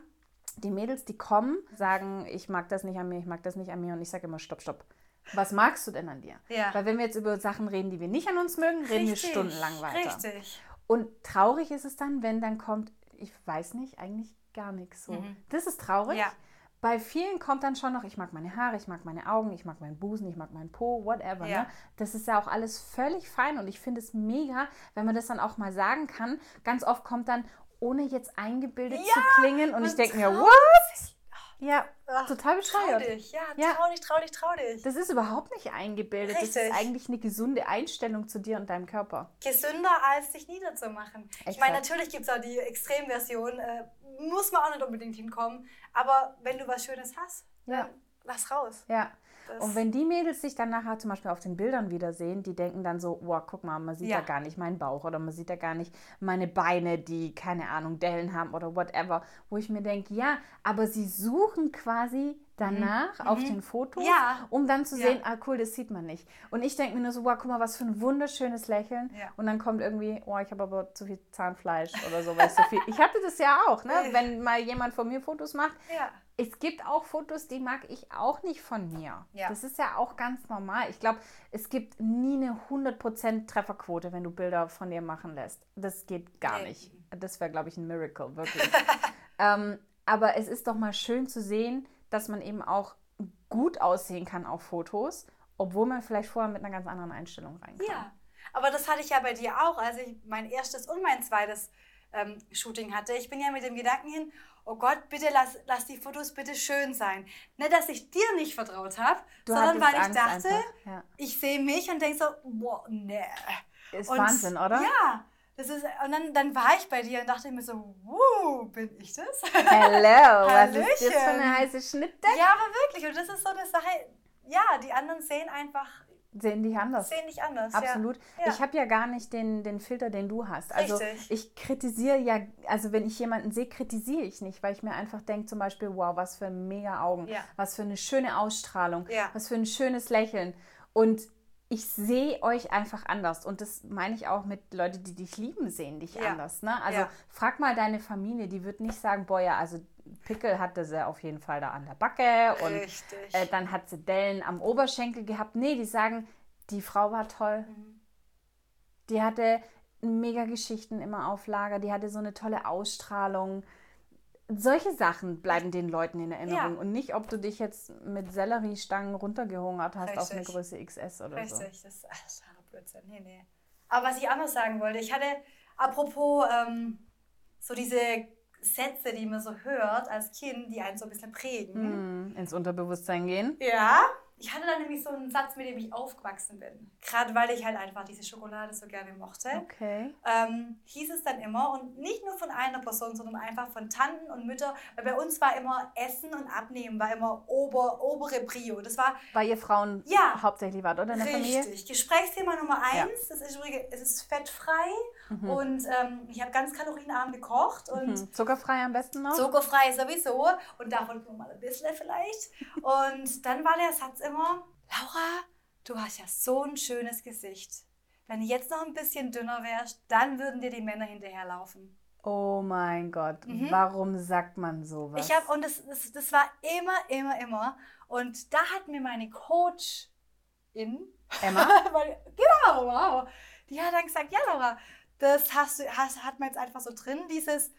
Die Mädels, die kommen, sagen, ich mag das nicht an mir, ich mag das nicht an mir. Und ich sage immer, stopp, stopp. Was magst du denn an dir? Ja. Weil wenn wir jetzt über Sachen reden, die wir nicht an uns mögen, reden wir stundenlang weiter. Richtig. Und traurig ist es dann, wenn dann kommt, ich weiß nicht, eigentlich gar nichts so. Das ist traurig. Mhm. Ja. Bei vielen kommt dann schon noch, ich mag meine Haare, ich mag meine Augen, ich mag meinen Busen, ich mag meinen Po, whatever. Ja. Ne? Das ist ja auch alles völlig fein und ich finde es mega, wenn man das dann auch mal sagen kann. Ganz oft kommt dann, ohne jetzt eingebildet Ja, zu klingen und ich denke mir, what? Ja, Ach, total Trau bescheuert. dich, ja, Ja. trau dich, trau dich, trau dich. Das ist überhaupt nicht eingebildet. Das Richtig. ist eigentlich eine gesunde Einstellung zu dir und deinem Körper. Gesünder, als sich niederzumachen. Ich Exakt. meine, natürlich gibt es auch die Extremversion, äh, muss man auch nicht unbedingt hinkommen, aber wenn du was Schönes hast, Ja. dann lass raus. Ja. Und wenn die Mädels sich dann nachher zum Beispiel auf den Bildern wiedersehen, die denken dann so, wow, guck mal, man sieht ja. Ja. gar nicht meinen Bauch oder man sieht ja gar nicht meine Beine, die keine Ahnung, Dellen haben oder whatever. Wo ich mir denke, ja, aber sie suchen quasi danach auf den Fotos, Mhm. Ja. um dann zu Ja. sehen, ah cool, das sieht man nicht. Und ich denke mir nur so, wow, guck mal, was für ein wunderschönes Lächeln. Ja. Und dann kommt irgendwie, oh, ich habe aber zu viel Zahnfleisch oder so, weil ich so viel. Ich hatte das ja auch, ne? *laughs* Wenn mal jemand von mir Fotos macht. Es gibt auch Fotos, die mag ich auch nicht von mir. Ja. Das ist ja auch ganz normal. Ich glaube, es gibt nie eine 100% Trefferquote, wenn du Bilder von dir machen lässt. Das geht gar Nee. nicht. Das wäre, glaube ich, ein Miracle, wirklich. *laughs* ähm, aber es ist doch mal schön zu sehen, dass man eben auch gut aussehen kann auf Fotos, obwohl man vielleicht vorher mit einer ganz anderen Einstellung reinkam. Ja, aber das hatte ich ja bei dir auch, als ich mein erstes und mein zweites ähm, Shooting hatte. Ich bin ja mit dem Gedanken hin, oh Gott, bitte lass, lass die Fotos bitte schön sein. Nicht, dass ich dir nicht vertraut habe, sondern weil ich Angst dachte, einfach, ja. ich sehe mich und denke so, boah, nee. Ist Und- Wahnsinn, oder? Ja. Das ist, und dann, dann war ich bei dir und dachte mir so, wuh, bin ich das? Hello, *laughs* was ist das für eine heiße Schnittdecke? ja, aber wirklich. Und das ist so eine Sache, ja, die anderen sehen einfach, Sehen dich anders. sehen dich anders. Absolut. Ja. Ich habe ja gar nicht den, den Filter, den du hast. Also Richtig. ich kritisiere ja, also wenn ich jemanden sehe, kritisiere ich nicht, weil ich mir einfach denke, zum Beispiel, wow, was für mega Augen, Ja. was für eine schöne Ausstrahlung, Ja. was für ein schönes Lächeln. Und ich sehe euch einfach anders. Und das meine ich auch mit Leuten, die dich lieben, sehen dich anders. Ne? Also frag mal deine Familie, die wird nicht sagen, boah, ja, also Pickel hatte sie auf jeden Fall da an der Backe und Richtig. äh, dann hat sie Dellen am Oberschenkel gehabt. Nee, die sagen, die Frau war toll. Mhm. Die hatte mega Geschichten immer auf Lager. Die hatte so eine tolle Ausstrahlung. Solche Sachen bleiben den Leuten in Erinnerung. Ja. Und nicht, ob du dich jetzt mit Selleriestangen runtergehungert hast auf eine Richtig. Größe XS oder so. Richtig, das ist alles Blödsinn. Nee, nee. Aber was ich anders sagen wollte, ich hatte, apropos ähm, so diese Sätze, die man so hört als Kind, die einen so ein bisschen prägen. Hm, ins Unterbewusstsein gehen. Ja. Ich hatte dann nämlich so einen Satz, mit dem ich aufgewachsen bin. Gerade weil ich halt einfach diese Schokolade so gerne mochte. Okay. ähm, hieß es dann immer und nicht nur von einer Person, sondern einfach von Tanten und Müttern, weil bei uns war immer Essen und Abnehmen war immer ober, obere Prio. Das war Weil ihr Frauen Ja. hauptsächlich wart, oder in der Familie? richtig. Gesprächsthema Nummer Ja. eins, das ist übrigens, es ist fettfrei Mhm. und ähm, ich habe ganz kalorienarm gekocht und Hm. Zuckerfrei am besten noch? zuckerfrei sowieso und davon nur mal ein bisschen vielleicht. Und dann war der Satz immer, Laura, du hast ja so ein schönes Gesicht. Wenn du jetzt noch ein bisschen dünner wärst, dann würden dir die Männer hinterherlaufen. Oh mein Gott, Mhm. warum sagt man sowas? Ich habe und das, das, das war immer, immer, immer. Und da hat mir meine Coach in, Emma? *laughs* weil, genau, wow, die hat dann gesagt, ja Laura, das hast hast, hat man jetzt einfach so drin, dieses,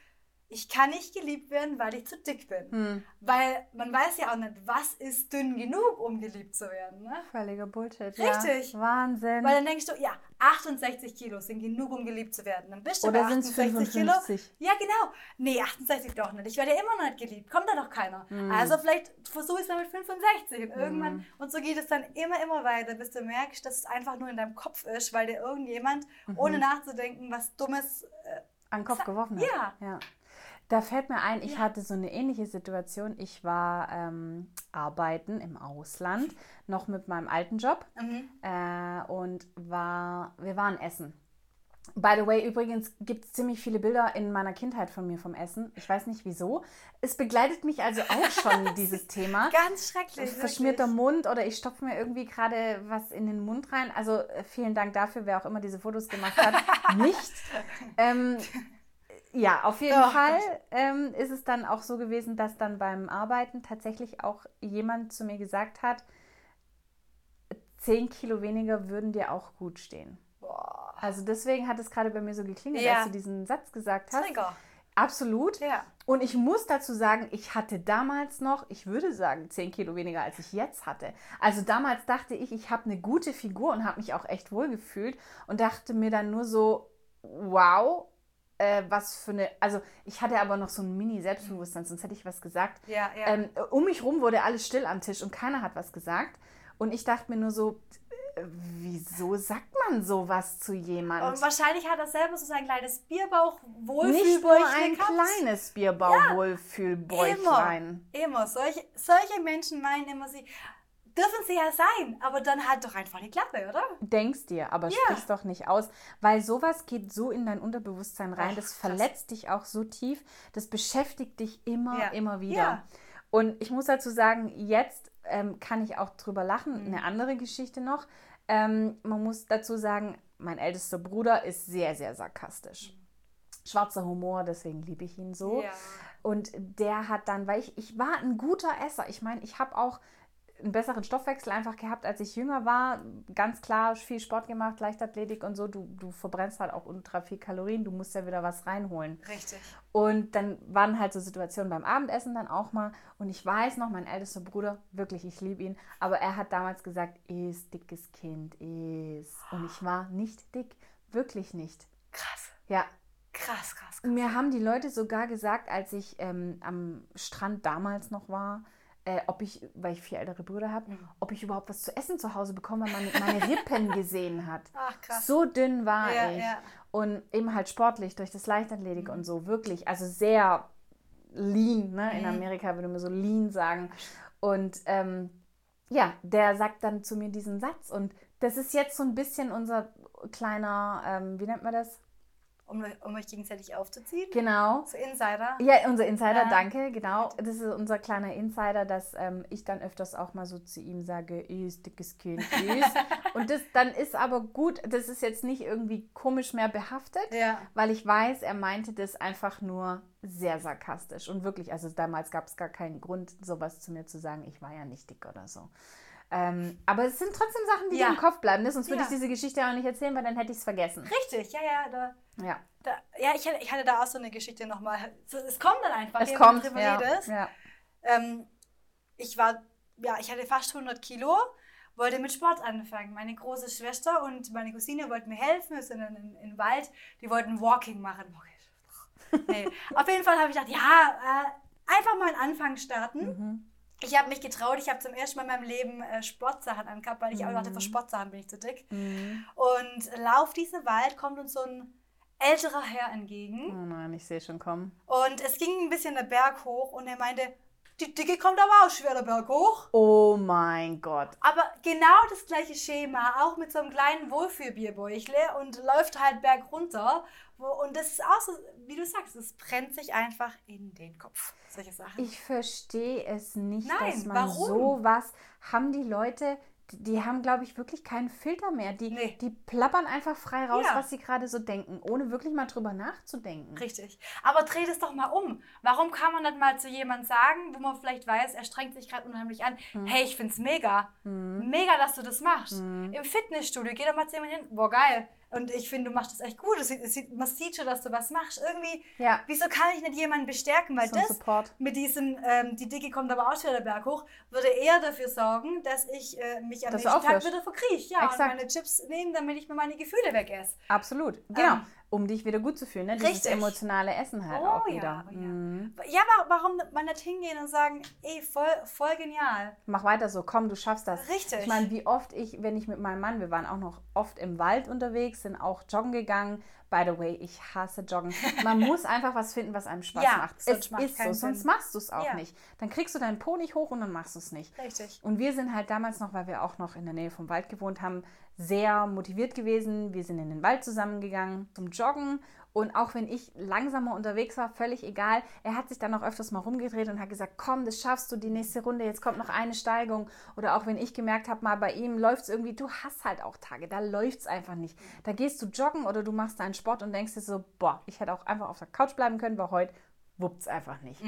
ich kann nicht geliebt werden, weil ich zu dick bin. Hm. Weil man weiß ja auch nicht, was ist dünn genug, um geliebt zu werden. Ne? Völliger Bullshit. Richtig. Ja. Wahnsinn. Weil dann denkst du, ja, 68 Kilo sind genug, um geliebt zu werden. Dann bist du Oder bei sind es 68 Kilo. 55? Ja, genau. Nee, 68 doch nicht. Ich werde ja immer noch nicht geliebt. Kommt da doch keiner. Hm. Also vielleicht versuche ich es mal mit 65. Und irgendwann, und so geht es dann immer, immer weiter, bis du merkst, dass es einfach nur in deinem Kopf ist, weil dir irgendjemand, Mhm. ohne nachzudenken, was Dummes. Äh, An den Kopf geworfen hat. Ja. ja. Da fällt mir ein, ich Ja. hatte so eine ähnliche Situation. Ich war ähm, arbeiten im Ausland, noch mit meinem alten Job mhm. äh, und war, wir waren essen. By the way, übrigens gibt es ziemlich viele Bilder in meiner Kindheit von mir vom Essen. Ich weiß nicht wieso. Es begleitet mich also auch schon, *laughs* dieses Thema. Ganz schrecklich. Verschmierter wirklich. Mund oder ich stopfe mir irgendwie gerade was in den Mund rein. Also äh, vielen Dank dafür, wer auch immer diese Fotos gemacht hat. *laughs* Nicht. Ähm, ja, auf jeden Oh Fall ähm, ist es dann auch so gewesen, dass dann beim Arbeiten tatsächlich auch jemand zu mir gesagt hat, 10 Kilo weniger würden dir auch gut stehen. Boah. Also deswegen hat es gerade bei mir so geklingelt, Ja. als du diesen Satz gesagt hast. Trigger. Absolut. Ja. Und ich muss dazu sagen, ich hatte damals noch, ich würde sagen, 10 Kilo weniger, als ich jetzt hatte. Also damals dachte ich, ich habe eine gute Figur und habe mich auch echt wohl gefühlt und dachte mir dann nur so, wow, äh, was für eine, also ich hatte aber noch so ein Mini-Selbstbewusstsein, sonst hätte ich was gesagt. Ja, ja. Ähm, um mich rum wurde alles still am Tisch und keiner hat was gesagt. Und ich dachte mir nur so, äh, wieso sagt man sowas zu und jemandem? wahrscheinlich hat er selber so sein kleines Bierbauch Nicht nur ein gehabt. kleines Bierbauwohlfühlbäuchlein. Immer. Solche, solche Menschen meinen immer, sie dürfen sie ja sein, aber dann halt doch einfach die Klappe, oder? Denkst dir, aber Ja. sprich's doch nicht aus, weil sowas geht so in dein Unterbewusstsein rein, Ach, das verletzt dich auch so tief, das beschäftigt dich immer, Ja. immer wieder. Ja. Und ich muss dazu sagen, jetzt ähm, kann ich auch drüber lachen. Mhm. Eine andere Geschichte noch. Ähm, man muss dazu sagen, mein ältester Bruder ist sehr, sehr sarkastisch. Schwarzer Humor, deswegen liebe ich ihn so. Ja. Und der hat dann, weil ich, ich war ein guter Esser. Ich meine, ich habe auch einen besseren Stoffwechsel einfach gehabt, als ich jünger war. Ganz klar, viel Sport gemacht, Leichtathletik und so. Du, du verbrennst halt auch ultra viel Kalorien. Du musst ja wieder was reinholen. Richtig. Und dann waren halt so Situationen beim Abendessen dann auch mal. Und ich weiß noch, mein ältester Bruder, wirklich, ich liebe ihn, aber er hat damals gesagt, is dickes Kind, is. Und ich war nicht dick, wirklich nicht. Krass. Ja, Krass, krass, krass. mir haben die Leute sogar gesagt, als ich ähm, am Strand damals noch war, äh, ob ich, weil ich vier ältere Brüder habe, Mhm. ob ich überhaupt was zu essen zu Hause bekomme, weil man meine Rippen *laughs* gesehen hat. Ach, krass. So dünn war Ja, ich. ja. Und eben halt sportlich durch das Leichtathletik Mhm. und so, wirklich. Also sehr lean, ne? In Mhm. Amerika würde man so lean sagen. Und ähm, ja, der sagt dann zu mir diesen Satz. Und das ist jetzt so ein bisschen unser kleiner, ähm, wie nennt man das? Um, um euch gegenseitig aufzuziehen. Genau. So Insider. Ja, unser Insider, Ja. danke, genau. Das ist unser kleiner Insider, dass ähm, ich dann öfters auch mal so zu ihm sage, ist dickes Kind, ist. *laughs* Und das dann ist aber gut, das ist jetzt nicht irgendwie komisch mehr behaftet, Ja. weil ich weiß, er meinte das einfach nur sehr sarkastisch. Und wirklich, also damals gab es gar keinen Grund, sowas zu mir zu sagen, ich war ja nicht dick oder so. Ähm, aber es sind trotzdem Sachen, die Ja. dir im Kopf bleiben. ne? Sonst würde Ja. ich diese Geschichte auch nicht erzählen, weil dann hätte ich es vergessen. Richtig, ja, ja. Da, Ja, da, ja ich, hatte, ich hatte da auch so eine Geschichte nochmal. Es kommt dann einfach, es wenn kommt. du drüber redest. ja. Ähm, ich war, ja, ich hatte fast 100 Kilo, wollte mit Sport anfangen. Meine große Schwester und meine Cousine wollten mir helfen. Wir sind dann in, in den Wald. Die wollten Walking machen. Walking. Nee. *laughs* Auf jeden Fall habe ich gedacht, ja, äh, einfach mal einen Anfang starten. Mhm. Ich habe mich getraut. Ich habe zum ersten Mal in meinem Leben äh, Sportsachen angehabt, weil ich auch dachte, Mhm. für Sportsachen bin ich zu dick. Mhm. Und lauf diesen Wald, kommt uns so ein älterer Herr entgegen. Oh nein, ich sehe schon kommen. Und es ging ein bisschen der Berg hoch und er meinte, die Dicke kommt aber auch schwer der Berg hoch. Oh mein Gott. Aber genau das gleiche Schema, auch mit so einem kleinen Wohlfühlbierbäuchle und läuft halt berg runter. Und das ist auch so, wie du sagst, es brennt sich einfach in den Kopf. Solche Sachen. Ich verstehe es nicht, Nein, dass man warum? sowas haben die Leute, die, haben, glaube ich, wirklich keinen Filter mehr. Die, Nee. die plappern einfach frei raus, Ja. was sie gerade so denken, ohne wirklich mal drüber nachzudenken. Richtig. Aber dreh das doch mal um. Warum kann man nicht mal zu jemandem sagen, wo man vielleicht weiß, er strengt sich gerade unheimlich an, hey, ich find's mega. Mhm. Mega, dass du das machst. Mhm. Im Fitnessstudio, geh doch mal zu jemandem hin. Boah, geil. Und ich finde, du machst das echt gut. Es sieht, es sieht, man sieht schon, dass du was machst. Irgendwie, Ja, wieso kann ich nicht jemanden bestärken? Weil so das Support. mit diesem, ähm, die Dicke kommt aber auch wieder der Berg hoch, würde eher dafür sorgen, dass ich äh, mich am Dass nächsten Tag wieder verkrieche. Ja, Exakt. und meine Chips nehmen, damit ich mir meine Gefühle wegesse. Absolut. Genau. Ähm, um dich wieder gut zu fühlen. Ne? Dieses richtig. emotionale Essen halt Oh auch ja, wieder. oh ja. Mhm. Ja, wa- warum man nicht hingehen und sagen, ey, voll, voll genial. Mach weiter so, komm, du schaffst das. Richtig. Ich meine, wie oft ich, wenn ich mit meinem Mann, wir waren auch noch oft im Wald unterwegs, sind auch joggen gegangen. By the way, ich hasse Joggen. Man *laughs* muss einfach was finden, was einem Spaß Ja, macht. sonst Es macht ist so, keinen sonst Sinn. machst du es auch Ja. nicht. Dann kriegst du deinen Po nicht hoch und dann machst du es nicht. Richtig. Und wir sind halt damals noch, weil wir auch noch in der Nähe vom Wald gewohnt haben, sehr motiviert gewesen. Wir sind in den Wald zusammengegangen zum Joggen. Und auch wenn ich langsamer unterwegs war, völlig egal, er hat sich dann auch öfters mal rumgedreht und hat gesagt, komm, das schaffst du, die nächste Runde, jetzt kommt noch eine Steigung. Oder auch wenn ich gemerkt habe, mal bei ihm läuft es irgendwie, du hast halt auch Tage, da läuft es einfach nicht. Da gehst du joggen oder du machst deinen Sport und denkst dir so, boah, ich hätte auch einfach auf der Couch bleiben können, weil heute wuppt es einfach nicht.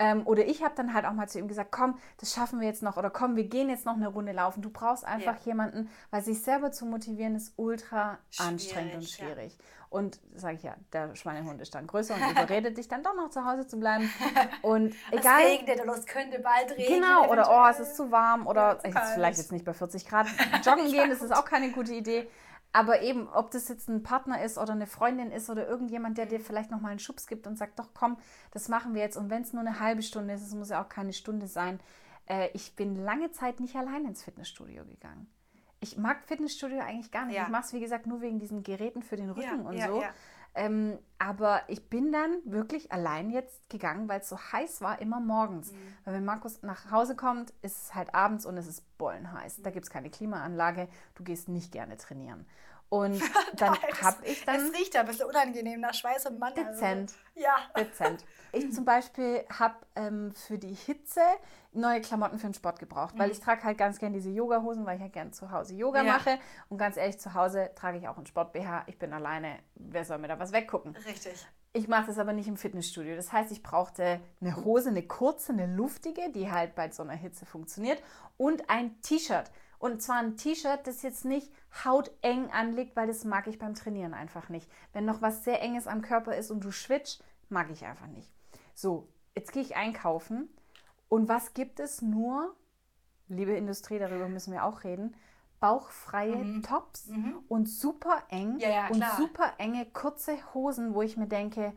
Ähm, oder ich habe dann halt auch mal zu ihm gesagt, komm, das schaffen wir jetzt noch. Oder komm, wir gehen jetzt noch eine Runde laufen. Du brauchst einfach Ja. jemanden, weil sich selber zu motivieren ist ultra Schwierig, anstrengend und ja. schwierig. Und sage ich ja, der Schweinehund ist dann größer und überredet dich dann doch noch zu Hause zu bleiben. *laughs* Und egal. Es regnet oder es könnte bald regnen. Genau, oder oh, es eventuell. ist zu warm oder Ja, zu es ist kalt. vielleicht jetzt nicht bei 40 Grad. *laughs* Joggen gehen, das ist auch keine gute Idee. Aber eben, ob das jetzt ein Partner ist oder eine Freundin ist oder irgendjemand, der dir vielleicht nochmal einen Schubs gibt und sagt, doch komm, das machen wir jetzt. Und wenn es nur eine halbe Stunde ist, es muss ja auch keine Stunde sein. Äh, ich bin lange Zeit nicht allein ins Fitnessstudio gegangen. Ich mag Fitnessstudio eigentlich gar nicht. Ja. Ich mache es, wie gesagt, nur wegen diesen Geräten für den Rücken und ja, so. Ähm, aber ich bin dann wirklich allein jetzt gegangen, weil es so heiß war, immer morgens. Mhm. Weil wenn Markus nach Hause kommt, ist es halt abends und es ist bollenheiß. Da gibt es keine Klimaanlage. Du gehst nicht gerne trainieren. Und *laughs* dann habe ich dann Es riecht ja ein bisschen unangenehm nach Schweiß und Mann. dezent, Also. Ja. dezent. Ich *laughs* zum Beispiel habe ähm, für die Hitze neue Klamotten für den Sport gebraucht, weil ich trage halt ganz gern diese Yoga-Hosen, weil ich ja gern zu Hause Yoga Ja. mache. Und ganz ehrlich, zu Hause trage ich auch einen Sport-BH. Ich bin alleine. Wer soll mir da was weggucken? Richtig. Ich mache das aber nicht im Fitnessstudio. Das heißt, ich brauchte eine Hose, eine kurze, eine luftige, die halt bei so einer Hitze funktioniert und ein T-Shirt. Und zwar ein T-Shirt, das jetzt nicht hauteng anliegt, weil das mag ich beim Trainieren einfach nicht. Wenn noch was sehr enges am Körper ist und du schwitzt, mag ich einfach nicht. So, jetzt gehe ich einkaufen. Und was gibt es nur, liebe Industrie, darüber müssen wir auch reden, bauchfreie Tops und super eng Mhm. Ja, ja, und super enge kurze Hosen, wo ich mir denke,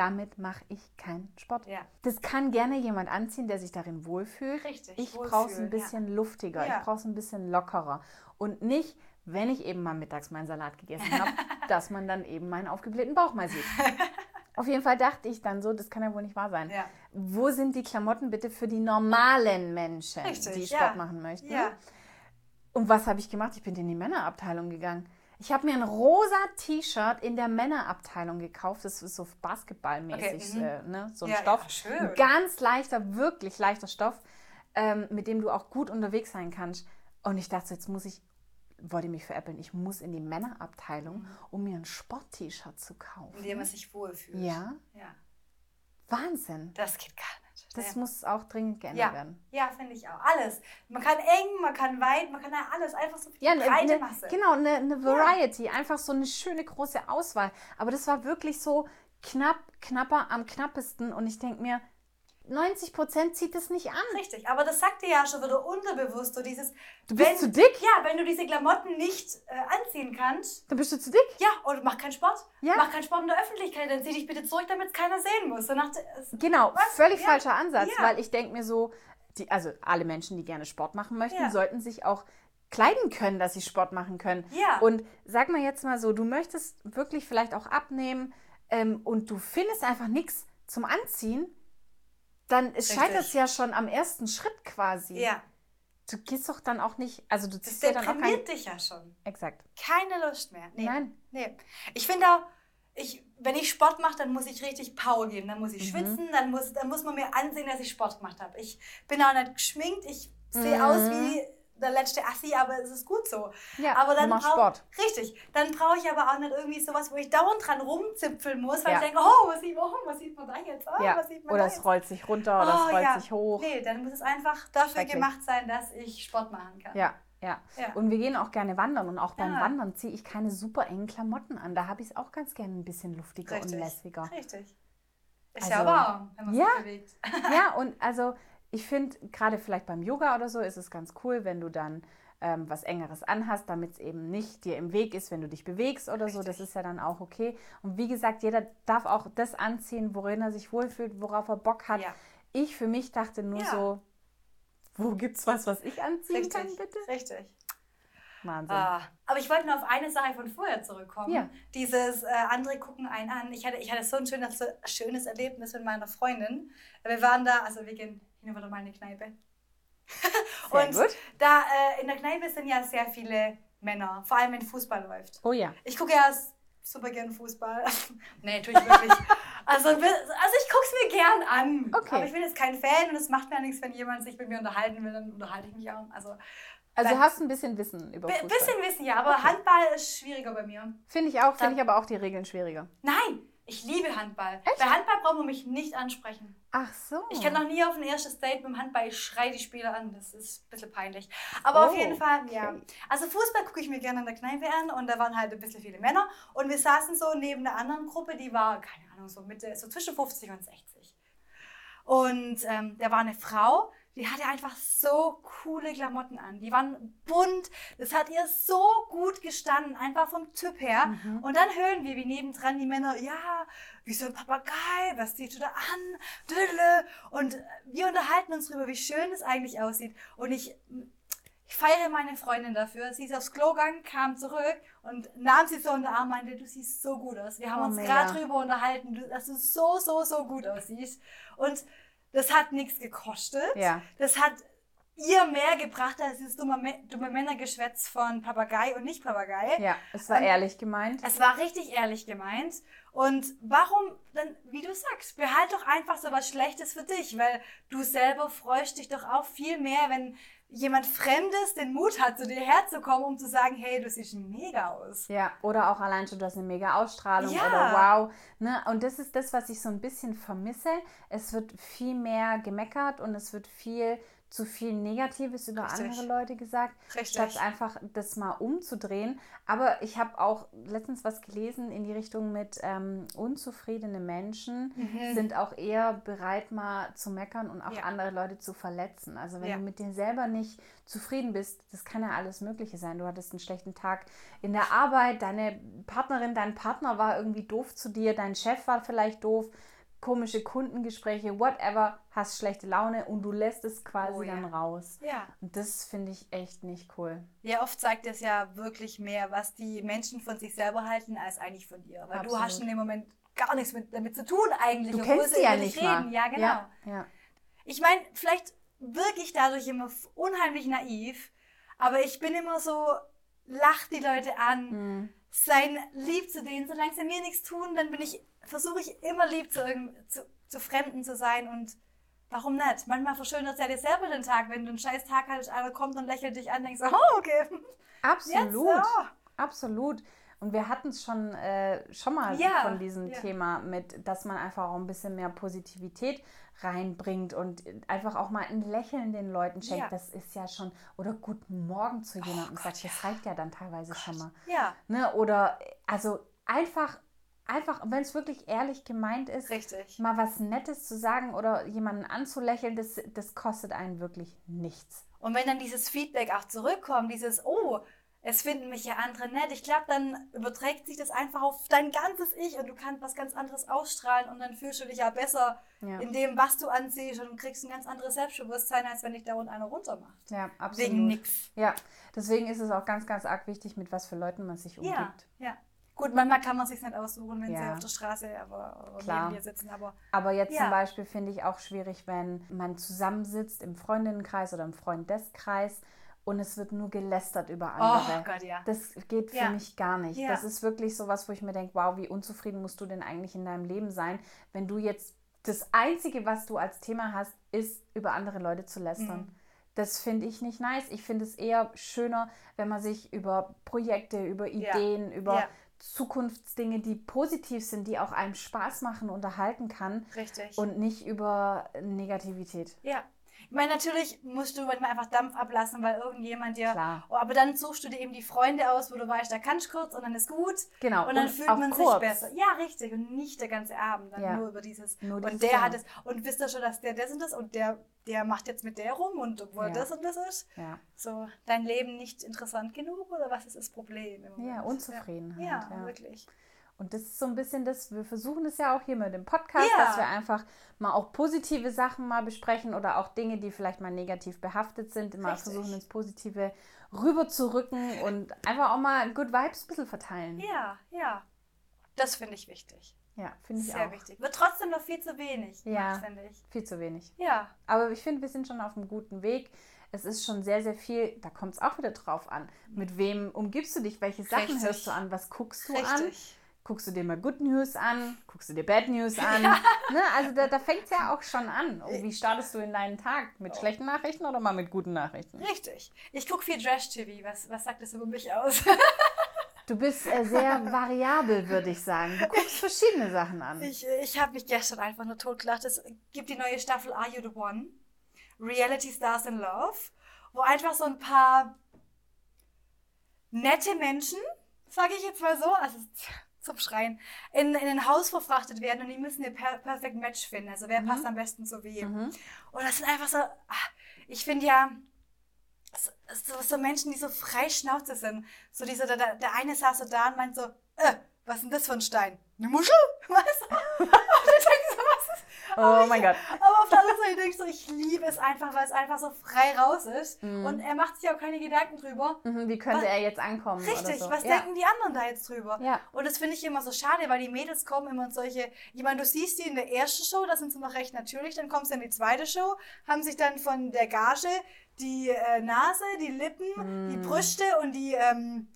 damit mache ich keinen Sport. Ja. Das kann gerne jemand anziehen, der sich darin wohlfühlt. Richtig, Ich brauche es ein wohlfühlen, ja. bisschen luftiger, Ja. ich brauche es ein bisschen lockerer. Und nicht, wenn ich eben mal mittags meinen Salat gegessen habe, *laughs* dass man dann eben meinen aufgeblähten Bauch mal sieht. *laughs* Auf jeden Fall dachte ich dann so, das kann ja wohl nicht wahr sein. Ja. Wo sind die Klamotten bitte für die normalen Menschen, Richtig, die. Sport machen möchten? Und was habe ich gemacht? Ich bin in die Männerabteilung gegangen. Ich habe mir ein rosa T-Shirt in der Männerabteilung gekauft. Das ist so basketballmäßig, Okay, mhm. äh, ne? so ein Ja, Stoff. ja. Ein ganz leichter, wirklich leichter Stoff, ähm, mit dem du auch gut unterwegs sein kannst. Und ich dachte, jetzt muss ich, wollte mich veräppeln, ich muss in die Männerabteilung, Mhm. um mir ein Sport-T-Shirt zu kaufen. In dem man sich wohlfühlt. Ja, Ja. Wahnsinn. Das geht gar nicht. Das ja. muss auch dringend geändert ja. werden. Ja, finde ich auch. Alles. Man kann eng, man kann weit, man kann ja alles. Einfach so viel Ja, eine, breite eine, Masse. genau, eine, eine Variety, einfach so eine schöne große Auswahl. Aber das war wirklich so knapp, knapper am knappesten und ich denke mir, 90 Prozent zieht es nicht an. Richtig, aber das sagt dir ja schon wieder unterbewusst, so dieses... Du bist wenn, zu dick? Ja, wenn du diese Klamotten nicht äh, anziehen kannst, Dann bist du zu dick. ja, und mach keinen Sport. Ja. Mach keinen Sport in der Öffentlichkeit, dann zieh dich bitte zurück, damit es keiner sehen muss. So nach, der- es- Genau, Was? völlig Ja. falscher Ansatz, Ja. weil ich denke mir so, die, also alle Menschen, die gerne Sport machen möchten, Ja. sollten sich auch kleiden können, dass sie Sport machen können. Ja. Und sag mal jetzt mal so, du möchtest wirklich vielleicht auch abnehmen ähm, und du findest einfach nichts zum Anziehen, dann scheitert es ja schon am ersten Schritt quasi. ja, Du gehst doch dann auch nicht, also du das ziehst ja dann auch kein... dich ja schon. Exakt. Keine Lust mehr. Nee. Nein. Nee. Ich finde auch, ich, wenn ich Sport mache, dann muss ich richtig Power geben. Dann muss ich Mhm. schwitzen, dann muss, dann muss man mir ansehen, dass ich Sport gemacht habe. Ich bin auch nicht geschminkt, ich sehe Mhm. aus wie der letzte Assi, aber es ist gut so. Ja, aber dann brauch- Sport. Richtig. Dann brauche ich aber auch nicht irgendwie sowas, wo ich dauernd dran rumzipfeln muss, weil Ja. ich denke, oh, was sieht, oh, was sieht man da jetzt? Oh, Ja. was sieht man Oder da es jetzt? rollt sich runter oder Oh, es rollt ja. sich hoch. Nee, dann muss es einfach dafür gemacht sein, dass ich Sport machen kann. Ja, ja, Ja. Und wir gehen auch gerne wandern und auch beim. Wandern ziehe ich keine super engen Klamotten an. Da habe ich es auch ganz gerne ein bisschen luftiger Richtig. und lässiger. Richtig. Ist Also, ja warm, wenn man sich bewegt. ja, *laughs* und also ich finde, gerade vielleicht beim Yoga oder so ist es ganz cool, wenn du dann ähm, was Engeres anhast, damit es eben nicht dir im Weg ist, wenn du dich bewegst oder so. Das Richtig. ist ja dann auch okay. Und wie gesagt, jeder darf auch das anziehen, worin er sich wohlfühlt, worauf er Bock hat. Ja. Ich für mich dachte nur Ja. so, wo gibt's was, was ich anziehen kann, bitte? Richtig. Wahnsinn. Ah, aber ich wollte nur auf eine Sache von vorher zurückkommen. Ja. Dieses äh, andere gucken einen an. Ich hatte, ich hatte so ein schönes, schönes Erlebnis mit meiner Freundin. Wir waren da, also wir gehen hin und wieder mal in eine Kneipe. Sehr und gut. da äh, in der Kneipe sind ja sehr viele Männer, vor allem wenn Fußball läuft. Oh ja. Ich gucke ja super gern Fußball. *laughs* nee, tue ich wirklich. *laughs* Also, also ich gucke es mir gern an. Okay. Aber ich bin jetzt kein Fan und es macht mir nichts, wenn jemand sich mit mir unterhalten will, dann unterhalte ich mich auch. Also Also Nein. hast ein bisschen Wissen über Fußball. bisschen wissen ja, aber Okay. Handball ist schwieriger bei mir. Finde ich auch, finde ich aber auch die Regeln schwieriger. Nein, ich liebe Handball. Echt? Bei Handball braucht man mich nicht ansprechen. Ach so. Ich kann noch nie auf ein erstes Date mit dem Handball, ich schreie die Spieler an. Das ist ein bisschen peinlich. Aber auf Oh, jeden Fall, ja. okay. Also Fußball gucke ich mir gerne in der Kneipe an und da waren halt ein bisschen viele Männer. Und wir saßen so neben einer anderen Gruppe, die war, keine Ahnung, so Mitte, so zwischen 50 und 60. Und ähm, da war eine Frau, die hatte einfach so coole Klamotten an. Die waren bunt. Das hat ihr so gut gestanden, einfach vom Typ her. Mhm. Und dann hören wir, wie nebendran die Männer, ja, wie so ein Papagei, was zieht du da an? Dödele. Und wir unterhalten uns darüber, wie schön es eigentlich aussieht. Und ich, ich feiere meine Freundin dafür. Sie ist aufs Klo gegangen, kam zurück und nahm sie so in den Arm und meinte, du siehst so gut aus. Wir haben Oh, uns gerade drüber unterhalten, dass du so, so, so gut aussiehst. Und das hat nichts gekostet. Ja. Das hat ihr mehr gebracht als dieses dumme, dumme Männergeschwätz von Papagei und nicht Papagei. Ja, es war Und- ehrlich gemeint. Es war richtig ehrlich gemeint. Und warum dann, wie du sagst, behalt doch einfach so was Schlechtes für dich, weil du selber freust dich doch auch viel mehr, wenn jemand Fremdes den Mut hat, zu dir herzukommen, um zu sagen, hey, du siehst mega aus. Ja, oder auch allein schon, du hast eine mega Ausstrahlung Ja. oder wow. Ne? Und das ist das, was ich so ein bisschen vermisse. Es wird viel mehr gemeckert und es wird viel zu viel Negatives über Richtig. andere Leute gesagt, Richtig. statt einfach das mal umzudrehen. Aber ich habe auch letztens was gelesen in die Richtung mit ähm, unzufriedene Menschen Mhm. sind auch eher bereit, mal zu meckern und auch Ja. andere Leute zu verletzen. Also wenn Ja. du mit dir selber nicht zufrieden bist, das kann ja alles Mögliche sein. Du hattest einen schlechten Tag in der Arbeit, deine Partnerin, dein Partner war irgendwie doof zu dir, dein Chef war vielleicht doof, komische Kundengespräche, whatever, hast schlechte Laune und du lässt es quasi Oh ja. dann raus. Ja. Und das finde ich echt nicht cool. Ja, oft zeigt es ja wirklich mehr, was die Menschen von sich selber halten, als eigentlich von dir. Weil du Absolut. hast in dem Moment gar nichts mit, damit zu tun eigentlich. Du kennst sie ja nicht mal. reden. Ja, genau. Ja, ja. Ich meine, vielleicht wirke ich dadurch immer unheimlich naiv, aber ich bin immer so, lach die Leute an, Mhm. sein lieb zu denen, solange sie mir nichts tun, dann bin ich, versuche ich immer lieb zu, zu, zu Fremden zu sein und warum nicht? Manchmal verschönert es ja dir selber den Tag, wenn du einen scheiß Tag hattest, einer kommt und lächelt dich an, denkst du, oh, okay. Absolut. Jetzt, oh. Absolut. Und wir hatten es schon, äh, schon mal Ja, von diesem ja. Thema mit, dass man einfach auch ein bisschen mehr Positivität reinbringt und einfach auch mal ein Lächeln den Leuten schenkt. Ja. Oh Das ist ja schon, oder guten Morgen zu jemandem Gott, sagt, das reicht ja dann teilweise schon mal. Ja, Ne? Oder also einfach, einfach, wenn es wirklich ehrlich gemeint ist, richtig. mal was Nettes zu sagen oder jemanden anzulächeln, das, das kostet einen wirklich nichts. Und wenn dann dieses Feedback auch zurückkommt, dieses, oh, es finden mich ja andere nett, ich glaube, dann überträgt sich das einfach auf dein ganzes Ich und du kannst was ganz anderes ausstrahlen und dann fühlst du dich ja besser Ja. in dem, was du anziehst und kriegst ein ganz anderes Selbstbewusstsein, als wenn dich da unten einer runtermacht. Ja, absolut. Wegen nix. Ja, deswegen ist es auch ganz, ganz arg wichtig, mit was für Leuten man sich umgibt. Ja, ja. Gut, manchmal kann man sich nicht aussuchen, wenn sie Ja. auf der Straße aber, oder Klar. neben dir sitzen, aber Aber jetzt Ja. zum Beispiel finde ich auch schwierig, wenn man zusammensitzt im Freundinnenkreis oder im Freundeskreis und es wird nur gelästert über andere. oh Gott, ja. Das geht für Ja. mich gar nicht. Ja. Das ist wirklich so was, wo ich mir denke, wow, wie unzufrieden musst du denn eigentlich in deinem Leben sein, wenn du jetzt das Einzige, was du als Thema hast, ist, über andere Leute zu lästern. Mhm. Das finde ich nicht nice. Ich finde es eher schöner, wenn man sich über Projekte, über Ja. Ideen, über Ja. Zukunftsdinge, die positiv sind, die auch einem Spaß machen, unterhalten kann Richtig. und nicht über Negativität. Ja. Ich meine, natürlich musst du manchmal einfach Dampf ablassen, weil irgendjemand dir. Klar. Oh, aber dann suchst du dir eben die Freunde aus, wo du weißt, da kannst du kurz und dann ist gut. Genau. Und dann und fühlt man kurz. sich besser. Ja, richtig. Und nicht der ganze Abend. Dann Ja. nur über dieses. Nur und der Thema. hat es. Und wisst ihr schon, dass der das und das und der, der macht jetzt mit der rum und obwohl Ja. das und das ist. Ja. So, dein Leben nicht interessant genug oder was ist das Problem? Im Ja? Unzufriedenheit, Ja, ja. wirklich. Und das ist so ein bisschen das, wir versuchen es ja auch hier mit dem Podcast, Ja. dass wir einfach mal auch positive Sachen mal besprechen oder auch Dinge, die vielleicht mal negativ behaftet sind, mal Richtig. versuchen ins Positive rüberzurücken und einfach auch mal Good Vibes ein bisschen verteilen. Ja, ja. Das finde ich wichtig. Ja, finde ich Sehr auch. wichtig. Wird trotzdem noch viel zu wenig, Ja. finde ich. Viel zu wenig. Ja, Aber ich finde, wir sind schon auf einem guten Weg. Es ist schon sehr, sehr viel, da kommt es auch wieder drauf an. Mit wem umgibst du dich? Welche Sachen Richtig. hörst du an? Was guckst du an? Guckst du dir mal Good News an? Guckst du dir Bad News *laughs* an? Ne? Also da, da fängt es ja auch schon an. Oh, wie startest du in deinen Tag? Mit schlechten Nachrichten oder mal mit guten Nachrichten? Richtig. Ich gucke viel Trash-TV. Was, was sagt das über mich aus? *laughs* Du bist äh, sehr *laughs* variabel, würde ich sagen. Du guckst verschiedene Sachen an. Ich, ich habe mich gestern einfach nur totgelacht. Es gibt die neue Staffel Are You the One? Reality Stars in Love, wo einfach so ein paar nette Menschen, sage ich jetzt mal so, also zum Schreien, in, in ein Haus verfrachtet werden und die müssen ihr per Perfect Match finden. Also wer passt am besten zu wem. Mhm. Und das sind einfach so, ah, ich finde ja, so, so, Menschen, die so frei Schnauze sind, so dieser, der, der der eine saß so da und meint so, äh, was ist denn das für ein Stein? Eine Muschel? *laughs* Weißt du? *laughs* Und ich denke so, was ist Oh mein Gott. aber auf der anderen Seite denke ich so, ich liebe es einfach, weil es einfach so frei raus ist. Mhm. Und er macht sich auch keine Gedanken drüber. Mhm, Wie könnte Was- er jetzt ankommen? Richtig, so. was ja. denken die anderen da jetzt drüber? Ja. Und das finde ich immer so schade, weil die Mädels kommen immer in solche, ich meine, du siehst die in der ersten Show, da sind sie noch recht natürlich, dann kommst du in die zweite Show, haben sich dann von der Gage die äh, Nase, die Lippen, die Mm. Brüste und die ähm,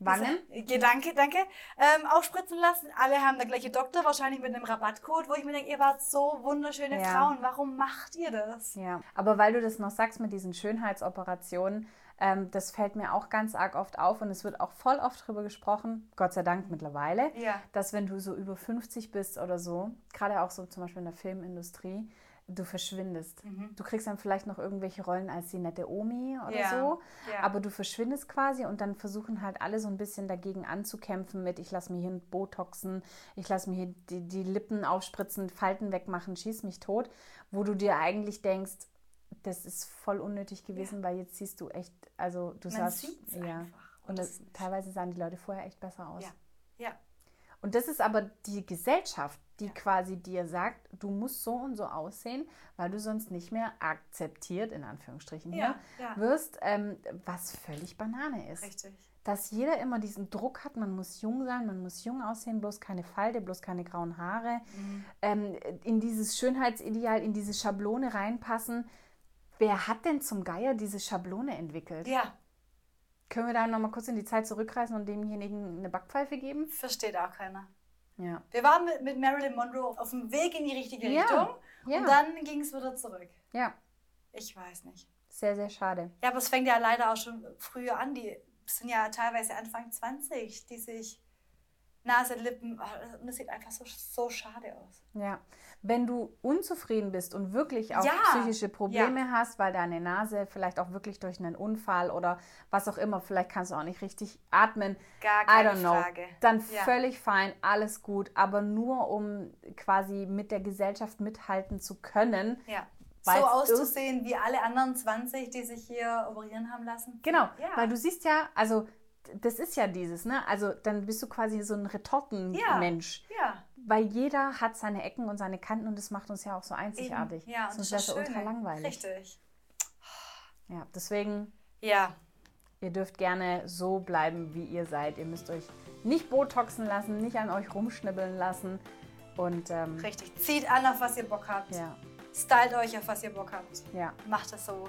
Wangen? Gedanke, danke, ähm, aufspritzen lassen. Alle haben der gleiche Doktor, wahrscheinlich mit einem Rabattcode, wo ich mir denke, ihr wart so wunderschöne Ja. Frauen, warum macht ihr das? Ja, aber weil du das noch sagst mit diesen Schönheitsoperationen, ähm, das fällt mir auch ganz arg oft auf und es wird auch voll oft drüber gesprochen, Gott sei Dank mittlerweile, Ja. dass wenn du so über 50 bist oder so, gerade auch so zum Beispiel in der Filmindustrie, du verschwindest. Mhm. Du kriegst dann vielleicht noch irgendwelche Rollen als die nette Omi oder Ja, so, ja. aber du verschwindest quasi und dann versuchen halt alle so ein bisschen dagegen anzukämpfen mit, ich lasse mir hier Botoxen, ich lasse mir hier die, die Lippen aufspritzen, Falten wegmachen, schieß mich tot, wo du dir eigentlich denkst, das ist voll unnötig gewesen, weil jetzt siehst du echt, also du Man sahst, ja, einfach. und das das, teilweise sahen die Leute vorher echt besser aus. Ja. Ja. Und das ist aber die Gesellschaft, die quasi dir sagt, du musst so und so aussehen, weil du sonst nicht mehr akzeptiert, in Anführungsstrichen hier, Ja, ja. wirst, ähm, was völlig Banane ist. Richtig. Dass jeder immer diesen Druck hat, man muss jung sein, man muss jung aussehen, bloß keine Falte, bloß keine grauen Haare, Mhm. ähm, in dieses Schönheitsideal, in diese Schablone reinpassen. Wer hat denn zum Geier diese Schablone entwickelt? Ja, Können wir da nochmal kurz in die Zeit zurückreisen und demjenigen eine Backpfeife geben? versteht auch keiner. Ja. Wir waren mit, mit Marilyn Monroe auf dem Weg in die richtige Ja, Richtung ja. und dann ging es wieder zurück. Ja, Ich weiß nicht. sehr, sehr schade. Ja, aber es fängt ja leider auch schon früher an. Die sind ja teilweise Anfang 20, die sich Nase, Lippen, oh, und das sieht einfach so, so schade aus. Ja, wenn du unzufrieden bist und wirklich auch Ja, psychische Probleme hast, weil deine Nase vielleicht auch wirklich durch einen Unfall oder was auch immer, vielleicht kannst du auch nicht richtig atmen, Gar I keine don't know, Frage. dann Ja. völlig fein, alles gut, aber nur um quasi mit der Gesellschaft mithalten zu können. Ja. Weil's so auszusehen wie alle anderen 20, die sich hier operieren haben lassen. Genau, Ja. weil du siehst ja, also das ist ja dieses, ne? Also dann bist du quasi so ein Retortenmensch. Ja. Weil jeder hat seine Ecken und seine Kanten und das macht uns ja auch so einzigartig. Eben. Ja, und Sonst das wäre ist es ultra langweilig. Richtig. Ja, deswegen, Ja. ihr dürft gerne so bleiben, wie ihr seid. Ihr müsst euch nicht botoxen lassen, nicht an euch rumschnibbeln lassen. Und ähm, Richtig. Zieht an, auf was ihr Bock habt. ja, Stylt euch, auf was ihr Bock habt. ja. Macht es so.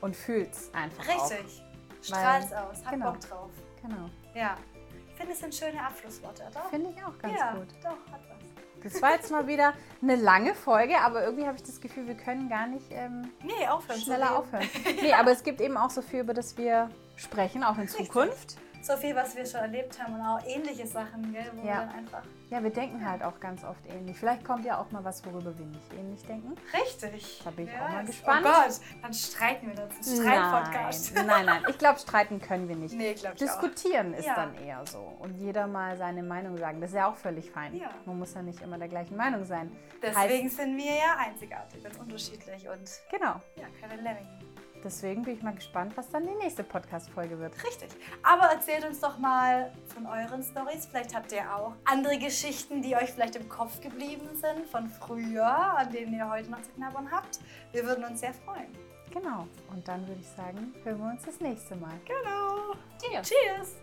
Und fühlt's einfach Richtig. Weil- Strahlt's aus. Habt genau. Bock drauf. Genau. Ja. Ich finde, es sind schöne Abschlussworte, oder? Finde ich auch ganz ja, gut. doch, hat was. Das war jetzt mal wieder eine lange Folge, aber irgendwie habe ich das Gefühl, wir können gar nicht ähm, Nee, aufhören. schneller aufhören. *laughs* Nee, aber es gibt eben auch so viel, über das wir sprechen, auch in Zukunft. So viel, was wir schon erlebt haben und auch ähnliche Sachen, gell, wo Ja. wir dann einfach. Ja, wir denken halt auch ganz oft ähnlich. Vielleicht kommt ja auch mal was, worüber wir nicht ähnlich denken. Richtig. Da bin ich Wer auch mal weiß. gespannt. Oh Gott, dann streiten wir dazu. Streitpodcast. Nein, *laughs* nein, nein. Ich glaube, streiten können wir nicht. Nee, glaub ich auch. Diskutieren ist Ja. dann eher so. Und jeder mal seine Meinung sagen. Das ist ja auch völlig fein. Ja. Man muss ja nicht immer der gleichen Meinung sein. Deswegen sind wir ja einzigartig und unterschiedlich und Genau. ja, keine Lemminge. Deswegen bin ich mal gespannt, was dann die nächste Podcast-Folge wird. Richtig. Aber erzählt uns doch mal von euren Stories. Vielleicht habt ihr auch andere Geschichten, die euch vielleicht im Kopf geblieben sind von früher, an denen ihr heute noch zu knabbern habt. Wir würden uns sehr freuen. Genau. Und dann würde ich sagen, hören wir uns das nächste Mal. Genau. Cheers. Cheers.